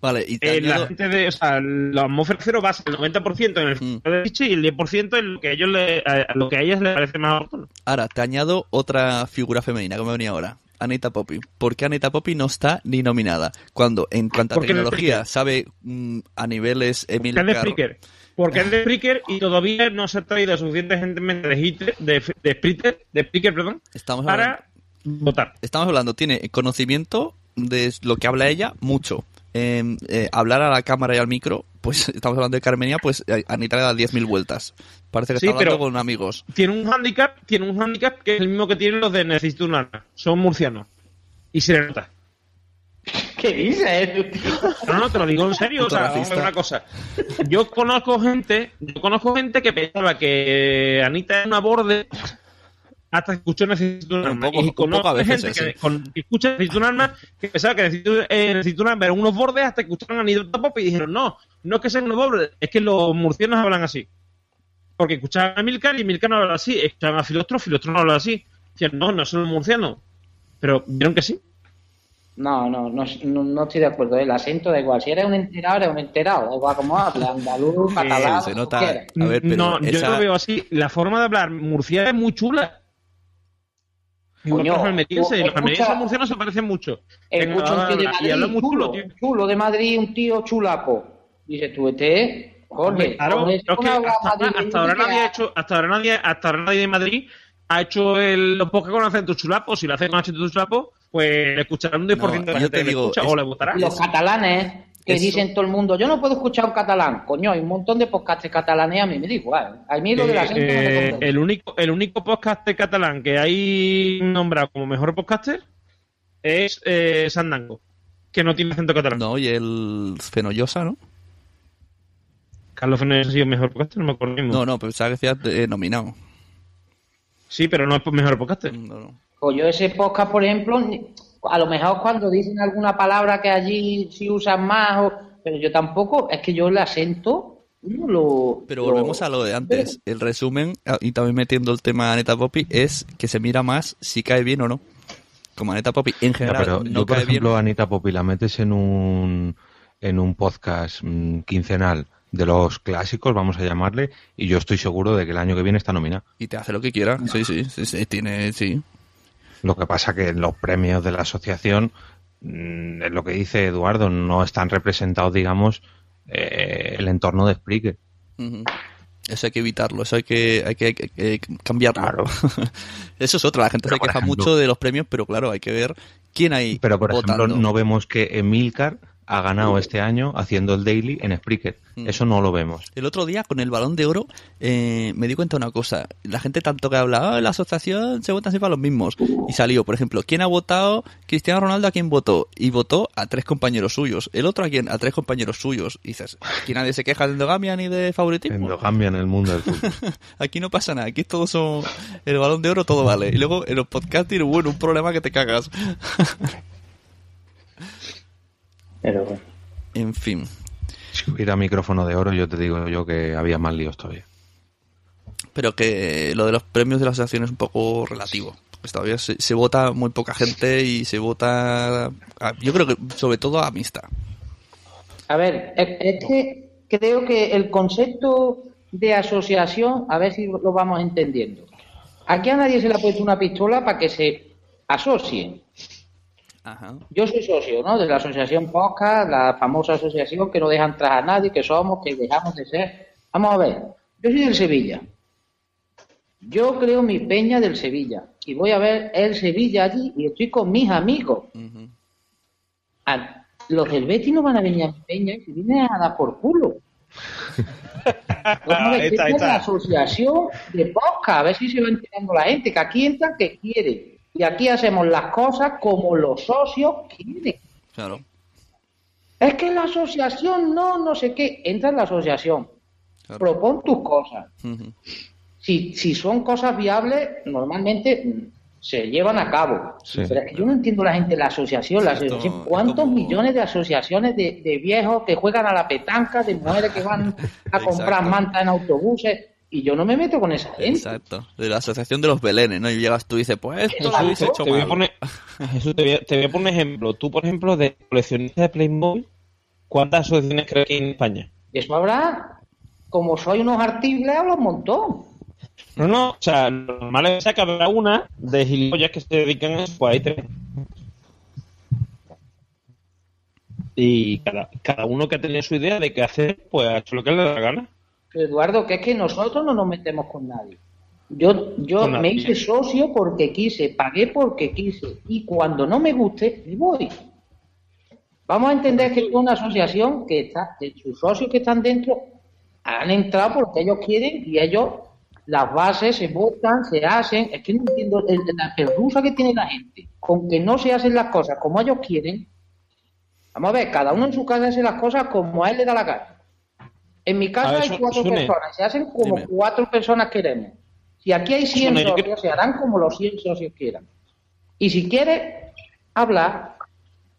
Vale, y te Eh, la gente de, o sea, la atmósfera cero basa el 90% en el Mm. Festival de Sitges y el 10% en lo que a ellos le, a, lo que a ellas les parece más oportuno. ahora te añado otra figura femenina que me venía ahora. Anita Poppy. ¿Por qué Anita Poppy no está ni nominada? Cuando en cuanto a tecnología sabe mm, a niveles Emil Que es de Carro- Spreaker. Porque es de Spreaker y todavía no se ha traído suficientemente de hit, de, de Spreaker, de Spreaker, perdón, Estamos hablando, para votar. estamos hablando, tiene conocimiento de lo que habla ella, mucho. Eh, eh, hablar a la cámara y al micro, pues estamos hablando de Carmenia, pues eh, Anita le da 10.000 vueltas. Parece que Sí, está hablando con amigos. Tiene un handicap, tiene un handicap que es el mismo que tienen los de Necesito. Son murcianos. Y se le nota. ¿Qué dices? No, no, te lo digo en serio. O sea, vamos a ver una cosa. Yo conozco gente, yo conozco gente que pensaba que Anita era una borde hasta que escuchó Necesito un arma. un poco- y un poco conozco a veces, gente sí. que, con- que escucha Necesito un arma que pensaba que Necesito, eh, Necesito un arma eran unos bordes hasta que escucharon a Anita Pop y dijeron, no, no es que sean unos bordes, es que los murcianos hablan así. Porque escuchaban a Milcar y Milcar no habla así, escuchaban a Filostro, Filostro no habla así. Decían, no, no son murcianos. Pero vieron que sí. No, no, no, no, no estoy de acuerdo. El acento da igual. Si eres un enterado, eres un enterado. Da igual cómo habla, andaluz, catalán, se como nota. quieras. A ver, pero no, yo lo veo así. La forma de hablar murciana es muy chula. Coño, los almerienses. Los almerienses y murcianos se parecen mucho. Escucha un tío de y Madrid, habla muy chulo, chulo, tío. chulo de Madrid, un tío chulapo. Dices tú, este, Jorge, Claro, Jorge, pero es que ¿cómo habla hasta, ahora nadie ha hecho, hasta ahora nadie, hasta ahora nadie de Madrid ha hecho el, los podcasts con acento chulapo. Si lo hace con acento chulapo, pues le escucharán un 10% de la gente digo, escucha es- o le votará. Los catalanes que Eso- dicen todo el mundo, yo no puedo escuchar un catalán. Coño, hay un montón de podcasts catalanes, a mí me da igual. A mí lo del Eh, acento no me eh, el único el único podcaster catalán que hay nombrado como mejor podcaster es eh, Sandango, que no tiene acento catalán. No, y el Fenollosa, ¿no? Carlos Fernández ha sido mejor podcaster, no me acuerdo mismo. No, no, pensaba que decías eh, nominado. Sí, pero no es mejor podcaster. No, no. Pues yo ese podcast, por ejemplo, a lo mejor cuando dicen alguna palabra que allí sí usan más, o- pero yo tampoco, es que yo el acento no lo... Pero lo- volvemos a lo de antes. El resumen, ah, y también metiendo el tema de Aneta Poppy, es que se mira más si cae bien o no. Como Aneta Poppy en Ya, general pero no yo, por cae ejemplo, bien. Anita Poppy la metes en un, en un podcast mm, quincenal de los clásicos, vamos a llamarle, y yo estoy seguro de que el año que viene está nominada. Y te hace lo que quiera. Sí, sí, sí, sí, tiene, sí. Lo que pasa que en los premios de la asociación, mm, es lo que dice Eduardo, no están representados, digamos, eh, el entorno de Spreaker. Eso hay que evitarlo, eso hay que, hay que, hay que- hay que cambiarlo. eso es otra, la gente Pero, se queja ejemplo- mucho de los premios, pero claro, hay que ver quién hay Pero, por votando. ejemplo, no vemos que Emilcar ha ganado este año haciendo el daily en Spreaker. Mm. Eso no lo vemos. El otro día, con el balón de oro, eh, me di cuenta de una cosa. La gente tanto que habla, "Ah, la asociación se vota siempre a los mismos. Y salió, por ejemplo, ¿quién ha votado? Cristiano Ronaldo, ¿a quién votó? Y votó a tres compañeros suyos. El otro, ¿a quién? A tres compañeros suyos. Y dices, aquí nadie se queja de endogamia ni de favoritismo. Endogamia en el mundo del fútbol. Aquí no pasa nada, aquí todos son... El balón de oro todo vale. Y luego en los podcasting, bueno, un problema que te cagas. Pero bueno. en fin. Si hubiera micrófono de oro, yo te digo yo que había más líos todavía. Pero que lo de los premios de la asociación es un poco relativo. Pues todavía se, se vota muy poca gente y se vota, a- yo creo que sobre todo a amistad. A ver, es, que creo que el concepto de asociación, a ver si lo vamos entendiendo. Aquí a nadie se le ha puesto una pistola para que se asocie. Ajá. Yo soy socio, ¿no? De la asociación POSCA, la famosa asociación que no deja entrar a nadie, que somos, que dejamos de ser. Vamos a ver, yo soy del Sevilla. Yo creo mi peña del Sevilla. Y voy a ver el Sevilla allí y estoy con mis amigos. A- los del Betis no van a venir a mi peña y se vienen a dar por culo. Vamos a ver, Ahí está, ahí esta es la asociación de Posca, a ver si se va enterando la gente, que aquí entra que quiere. Y aquí hacemos las cosas como los socios quieren. Claro. Es que la asociación no, no sé qué. Entra en la asociación. Claro. Propon tus cosas. Si, si son cosas viables, normalmente se llevan a cabo. Sí. Pero yo no entiendo la gente de la asociación. La esto asociación ¿Cuántos como- millones de asociaciones de, de viejos que juegan a la petanca, de mujeres que van a comprar mantas en autobuses? Y yo no me meto con esa gente. Exacto. De la asociación de los belenes, ¿no? Y llegas tú y dices, pues esto lo habéis hecho Te voy, a poner, Jesús, te, voy a, te voy a poner un ejemplo. Tú, por ejemplo, de coleccionista de Playmobil, ¿cuántas asociaciones crees que hay en España? Eso habrá, como soy unos artibles, hablo un montón. No, no, o sea, lo normal es que habrá una de gilipollas que se dedican a eso, pues hay tres. Y cada, cada uno que ha tenido su idea de qué hacer, pues ha hecho lo que le da la gana. Eduardo, que es que nosotros no nos metemos con nadie. Yo, yo Con me hice socio porque quise, pagué porque quise. Y cuando no me guste, me voy. Vamos a entender que es una asociación que está, que sus socios que están dentro han entrado porque ellos quieren y ellos, las bases se votan, se hacen. Es que no entiendo el- la perrusa que tiene la gente. Con que no se hacen las cosas como ellos quieren. Vamos a ver, cada uno en su casa hace las cosas como a él le da la gana. En mi casa ver, hay cuatro Sune. personas, se hacen como Dime. cuatro personas queremos. Si aquí hay 100 Sune, yo socios, se harán como los 100 socios quieran. Y si quieres hablar,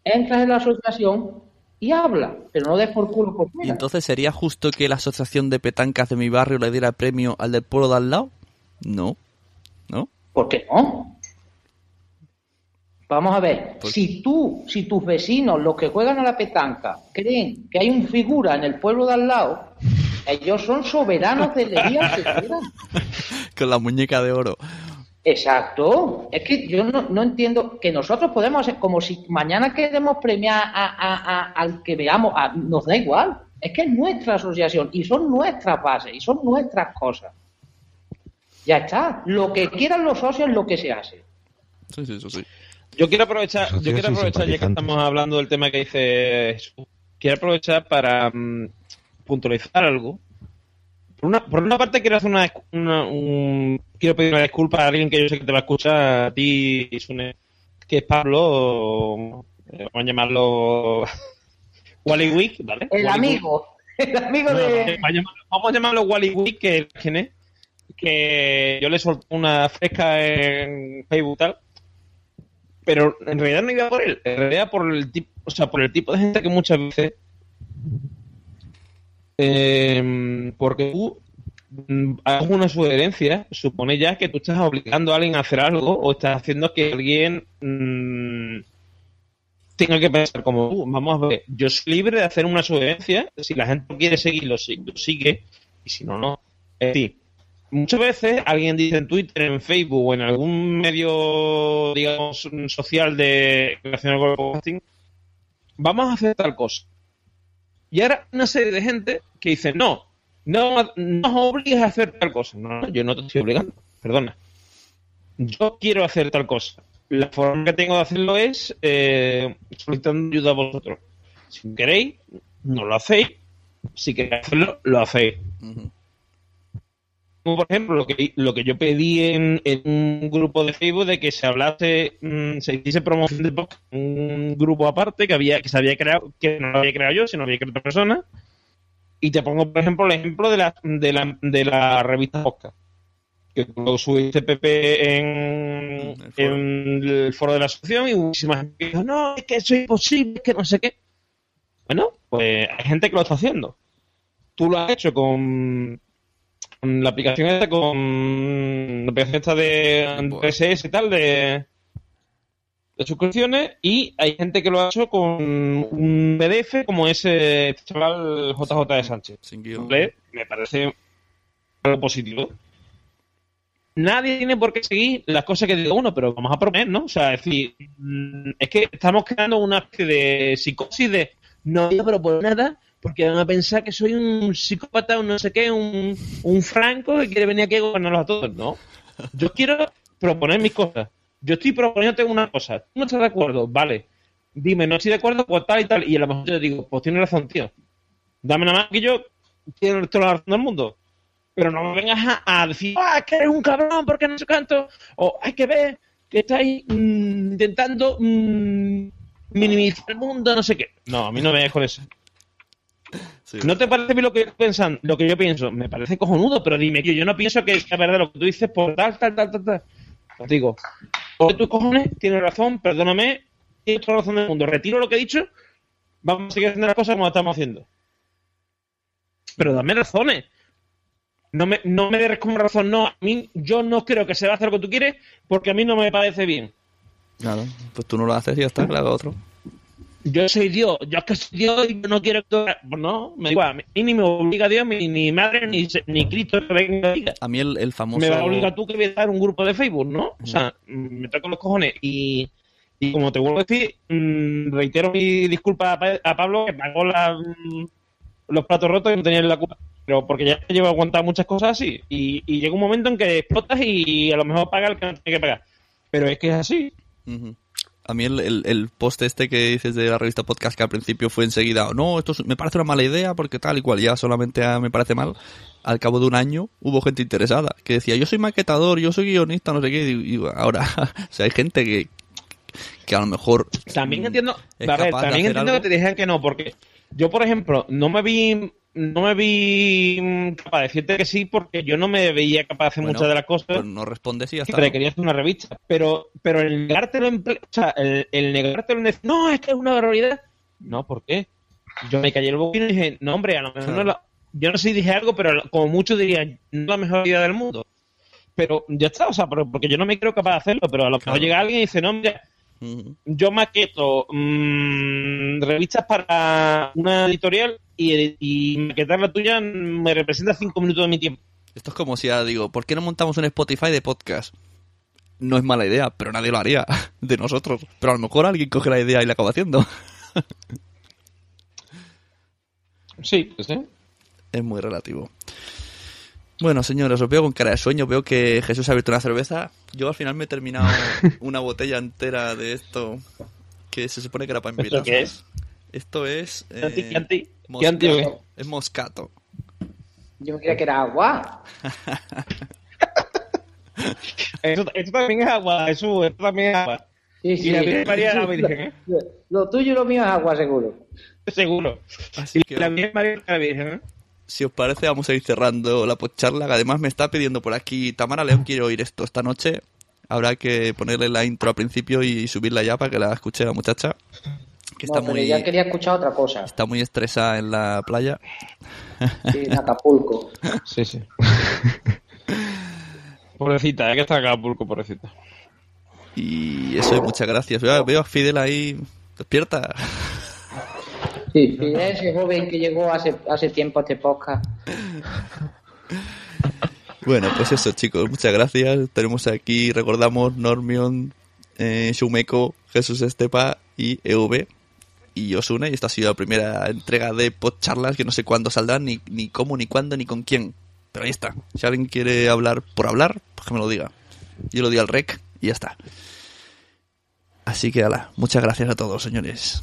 entras en la asociación y habla, pero no des por culo por ¿Y fuera. entonces sería justo que la asociación de petancas de mi barrio le diera premio al del pueblo de al lado? No. ¿No? ¿Por qué no? Vamos a ver, Pues- si tú, si tus vecinos, los que juegan a la petanca, creen que hay un figura en el pueblo de al lado, ellos son soberanos de quieran. Con la muñeca de oro. Exacto. Es que yo no, no entiendo que nosotros podemos hacer como si mañana queremos premiar a, a- a- al que veamos, nos da igual. Es que es nuestra asociación y son nuestras bases y son nuestras cosas. Ya está. Lo que quieran los socios es lo que se hace. Sí, sí, eso sí. Yo quiero aprovechar, yo quiero aprovechar ya que estamos hablando del tema que dice Jesús, quiero aprovechar para mm, puntualizar algo. Por una, por una parte quiero hacer una, una- un- quiero pedir una disculpa a alguien que yo sé que te va a escuchar, a ti, Sune, que es Pablo, o, eh, vamos a llamarlo Wally Wick, ¿vale? El Wally Wick. amigo. El amigo No, de. vamos a llamarlo- vamos a llamarlo Wally Wick, que es, que yo le solté una fresca en Facebook y tal, pero en realidad no iba por él, en realidad por el tipo, o sea, por el tipo de gente que muchas veces eh, porque tú mm, hagas una sugerencia, supone ya que tú estás obligando a alguien a hacer algo o estás haciendo que alguien mm, tenga que pensar como tú. Vamos a ver, yo soy libre de hacer una sugerencia, si la gente quiere seguirlo, lo sigue, y si no, no. Es decir, muchas veces alguien dice en Twitter, en Facebook o en algún medio, digamos, social de relacionado con el podcasting, vamos a hacer tal cosa. Y ahora una serie de gente que dice, no, no, no os obligues a hacer tal cosa. No, no, yo no te estoy obligando, perdona. Yo quiero hacer tal cosa. La forma que tengo de hacerlo es eh, solicitando ayuda a vosotros. Si queréis, no lo hacéis. Si queréis hacerlo, lo hacéis. Por ejemplo, lo que, lo que yo pedí en, en un grupo de Facebook de que se hablase, mm, se hiciese promoción de podcast en un grupo aparte que había que se había creado, que no lo había creado yo, sino había creado otra persona. Y te pongo, por ejemplo, el ejemplo de la, de la, de la revista Podcast. Que lo subiste, Pepe, en, Mm, el foro. en el foro de la asociación y muchísima gente dijo, no, es que eso es imposible, es que no sé qué. Bueno, pues hay gente que lo está haciendo. Tú lo has hecho con la aplicación esta, con la aplicación esta de RSS y tal, de, de suscripciones, y hay gente que lo ha hecho con un PDF como ese chaval JJ de Sánchez. Sin guion. Me parece algo positivo. Nadie tiene por qué seguir las cosas que diga uno, pero vamos a proponer, ¿no? O sea, es decir, mm, es que estamos creando una especie de psicosis de no voy a proponer nada porque van a pensar que soy un psicópata, un no sé qué, un, un franco que quiere venir aquí a gobernarlos a todos. No. Yo quiero proponer mis cosas. Yo estoy proponiéndote una cosa. ¿Tú no estás de acuerdo? Vale. Dime, no estoy de acuerdo, pues tal y tal. Y a lo mejor yo digo, pues tienes razón, tío. Dame nada más que yo tiene toda la razón del mundo. Pero no me vengas a, decir, ah, que eres un cabrón, porque no sé cuánto. O hay que ver que estáis mm, intentando mm, minimizar el mundo, no sé qué. No, a mí no me dejes con eso. Sí. ¿No te parece a mí lo que, pensan, lo que yo pienso? Me parece cojonudo, pero dime, tío, yo no pienso que sea verdad lo que tú dices por tal, tal, tal, tal, tal. Os digo, o tus cojones, tienes razón, perdóname, tienes toda la razón del mundo. Retiro lo que he dicho, vamos a seguir haciendo las cosas como las estamos haciendo. Pero dame razones. No me, no me des como razón, no. A mí, yo no creo que se va a hacer lo que tú quieres porque a mí no me parece bien. Claro, pues tú no lo haces y ya está, que haga otro. Yo soy Dios, yo es que soy Dios y yo no quiero que... Pues no, me digo, a mí ni me obliga Dios, ni, ni madre, ni, ni Cristo que venga. A mí el, el famoso... Me va a obligar tú que voy a dar un grupo de Facebook, ¿no? O sea, me toco los cojones y, y como te vuelvo a decir, mm, reitero mi disculpa a, Pa- a Pablo que pagó la, mm, los platos rotos y no tenía la culpa. Pero porque ya llevo aguantado muchas cosas así. Y, y llega un momento en que explotas y a lo mejor paga el que no tiene que pagar. Pero es que es así. Ujú. A mí el, el, el post este que dices de la revista podcast que al principio fue enseguida, no, esto es- me parece una mala idea porque tal y cual, ya solamente ah, me parece mal. Al cabo de un año hubo gente interesada que decía, yo soy maquetador, yo soy guionista, no sé qué. Y, y ahora, o sea, hay gente que, que a lo mejor... También mm, entiendo, ver, también entiendo algo. que te dijeran que no, porque yo, por ejemplo, no me vi, no me vi mm, capaz de decirte que sí, porque yo no me veía capaz de hacer Bueno, muchas de las cosas. Pues no respondes y ya hacer una revista, pero, pero el negártelo en ple- o sea, el, el negártelo en decir, no, es que es una barbaridad. No, ¿por qué? Yo me callé el boquín y dije, no, hombre, a lo mejor no la- yo no sé si dije algo, pero como mucho diría, no es la mejor idea del mundo. Pero ya está, o sea, pero- porque yo no me creo capaz de hacerlo, pero a lo mejor Claro. llega alguien y dice, no, mira, Yo maqueto mm, revistas para una editorial y, y maquetar la tuya me representa cinco minutos de mi tiempo. Esto es como si ahora digo, ¿por qué no montamos un Spotify de podcast? No es mala idea, pero nadie lo haría de nosotros. Pero a lo mejor alguien coge la idea y la acaba haciendo. Sí, pues, ¿eh? Es muy relativo. Bueno, señores, os veo con cara de sueño. Veo que Jesús ha abierto una cerveza. Yo al final me he terminado una botella entera de esto que se supone que era para invitar. ¿Esto qué es? Esto es. ¿Qué anti- eh, qué anti- qué moscato. anti o qué? Es moscato. Yo me creía que era agua. Esto, esto también es agua, Jesús, esto también es agua. Sí, Y la Virgen María la Virgen, ¿eh? Lo tuyo y lo mío es agua, seguro. Seguro. Así Y que, la Virgen María la Virgen, ¿eh? Si os parece, vamos a ir cerrando la podcharla. que Además, me está pidiendo por aquí Tamara León. Quiero oír esto esta noche. Habrá que ponerle la intro al principio y subirla ya para que la escuche la muchacha. Que No, está pero muy, ya quería escuchar otra cosa. está muy estresada en la playa. Sí, en Acapulco. Sí, sí. pobrecita, es que está en Acapulco, pobrecita. Y eso, y muchas gracias. Veo, veo a Fidel ahí. Despierta. Sí, Fidel, ese joven que llegó hace, hace tiempo a este podcast. Bueno, pues eso, chicos. Muchas gracias. Tenemos aquí, recordamos, Normion, eh, Shumeko, Jesús Estepa y EV. Y Osuna. Y esta ha sido la primera entrega de podcharlas que no sé cuándo saldrán, ni, ni cómo, ni cuándo, ni con quién. Pero ahí está. Si alguien quiere hablar por hablar, pues que me lo diga. Yo lo di al rec y ya está. Así que, ala, muchas gracias a todos, señores.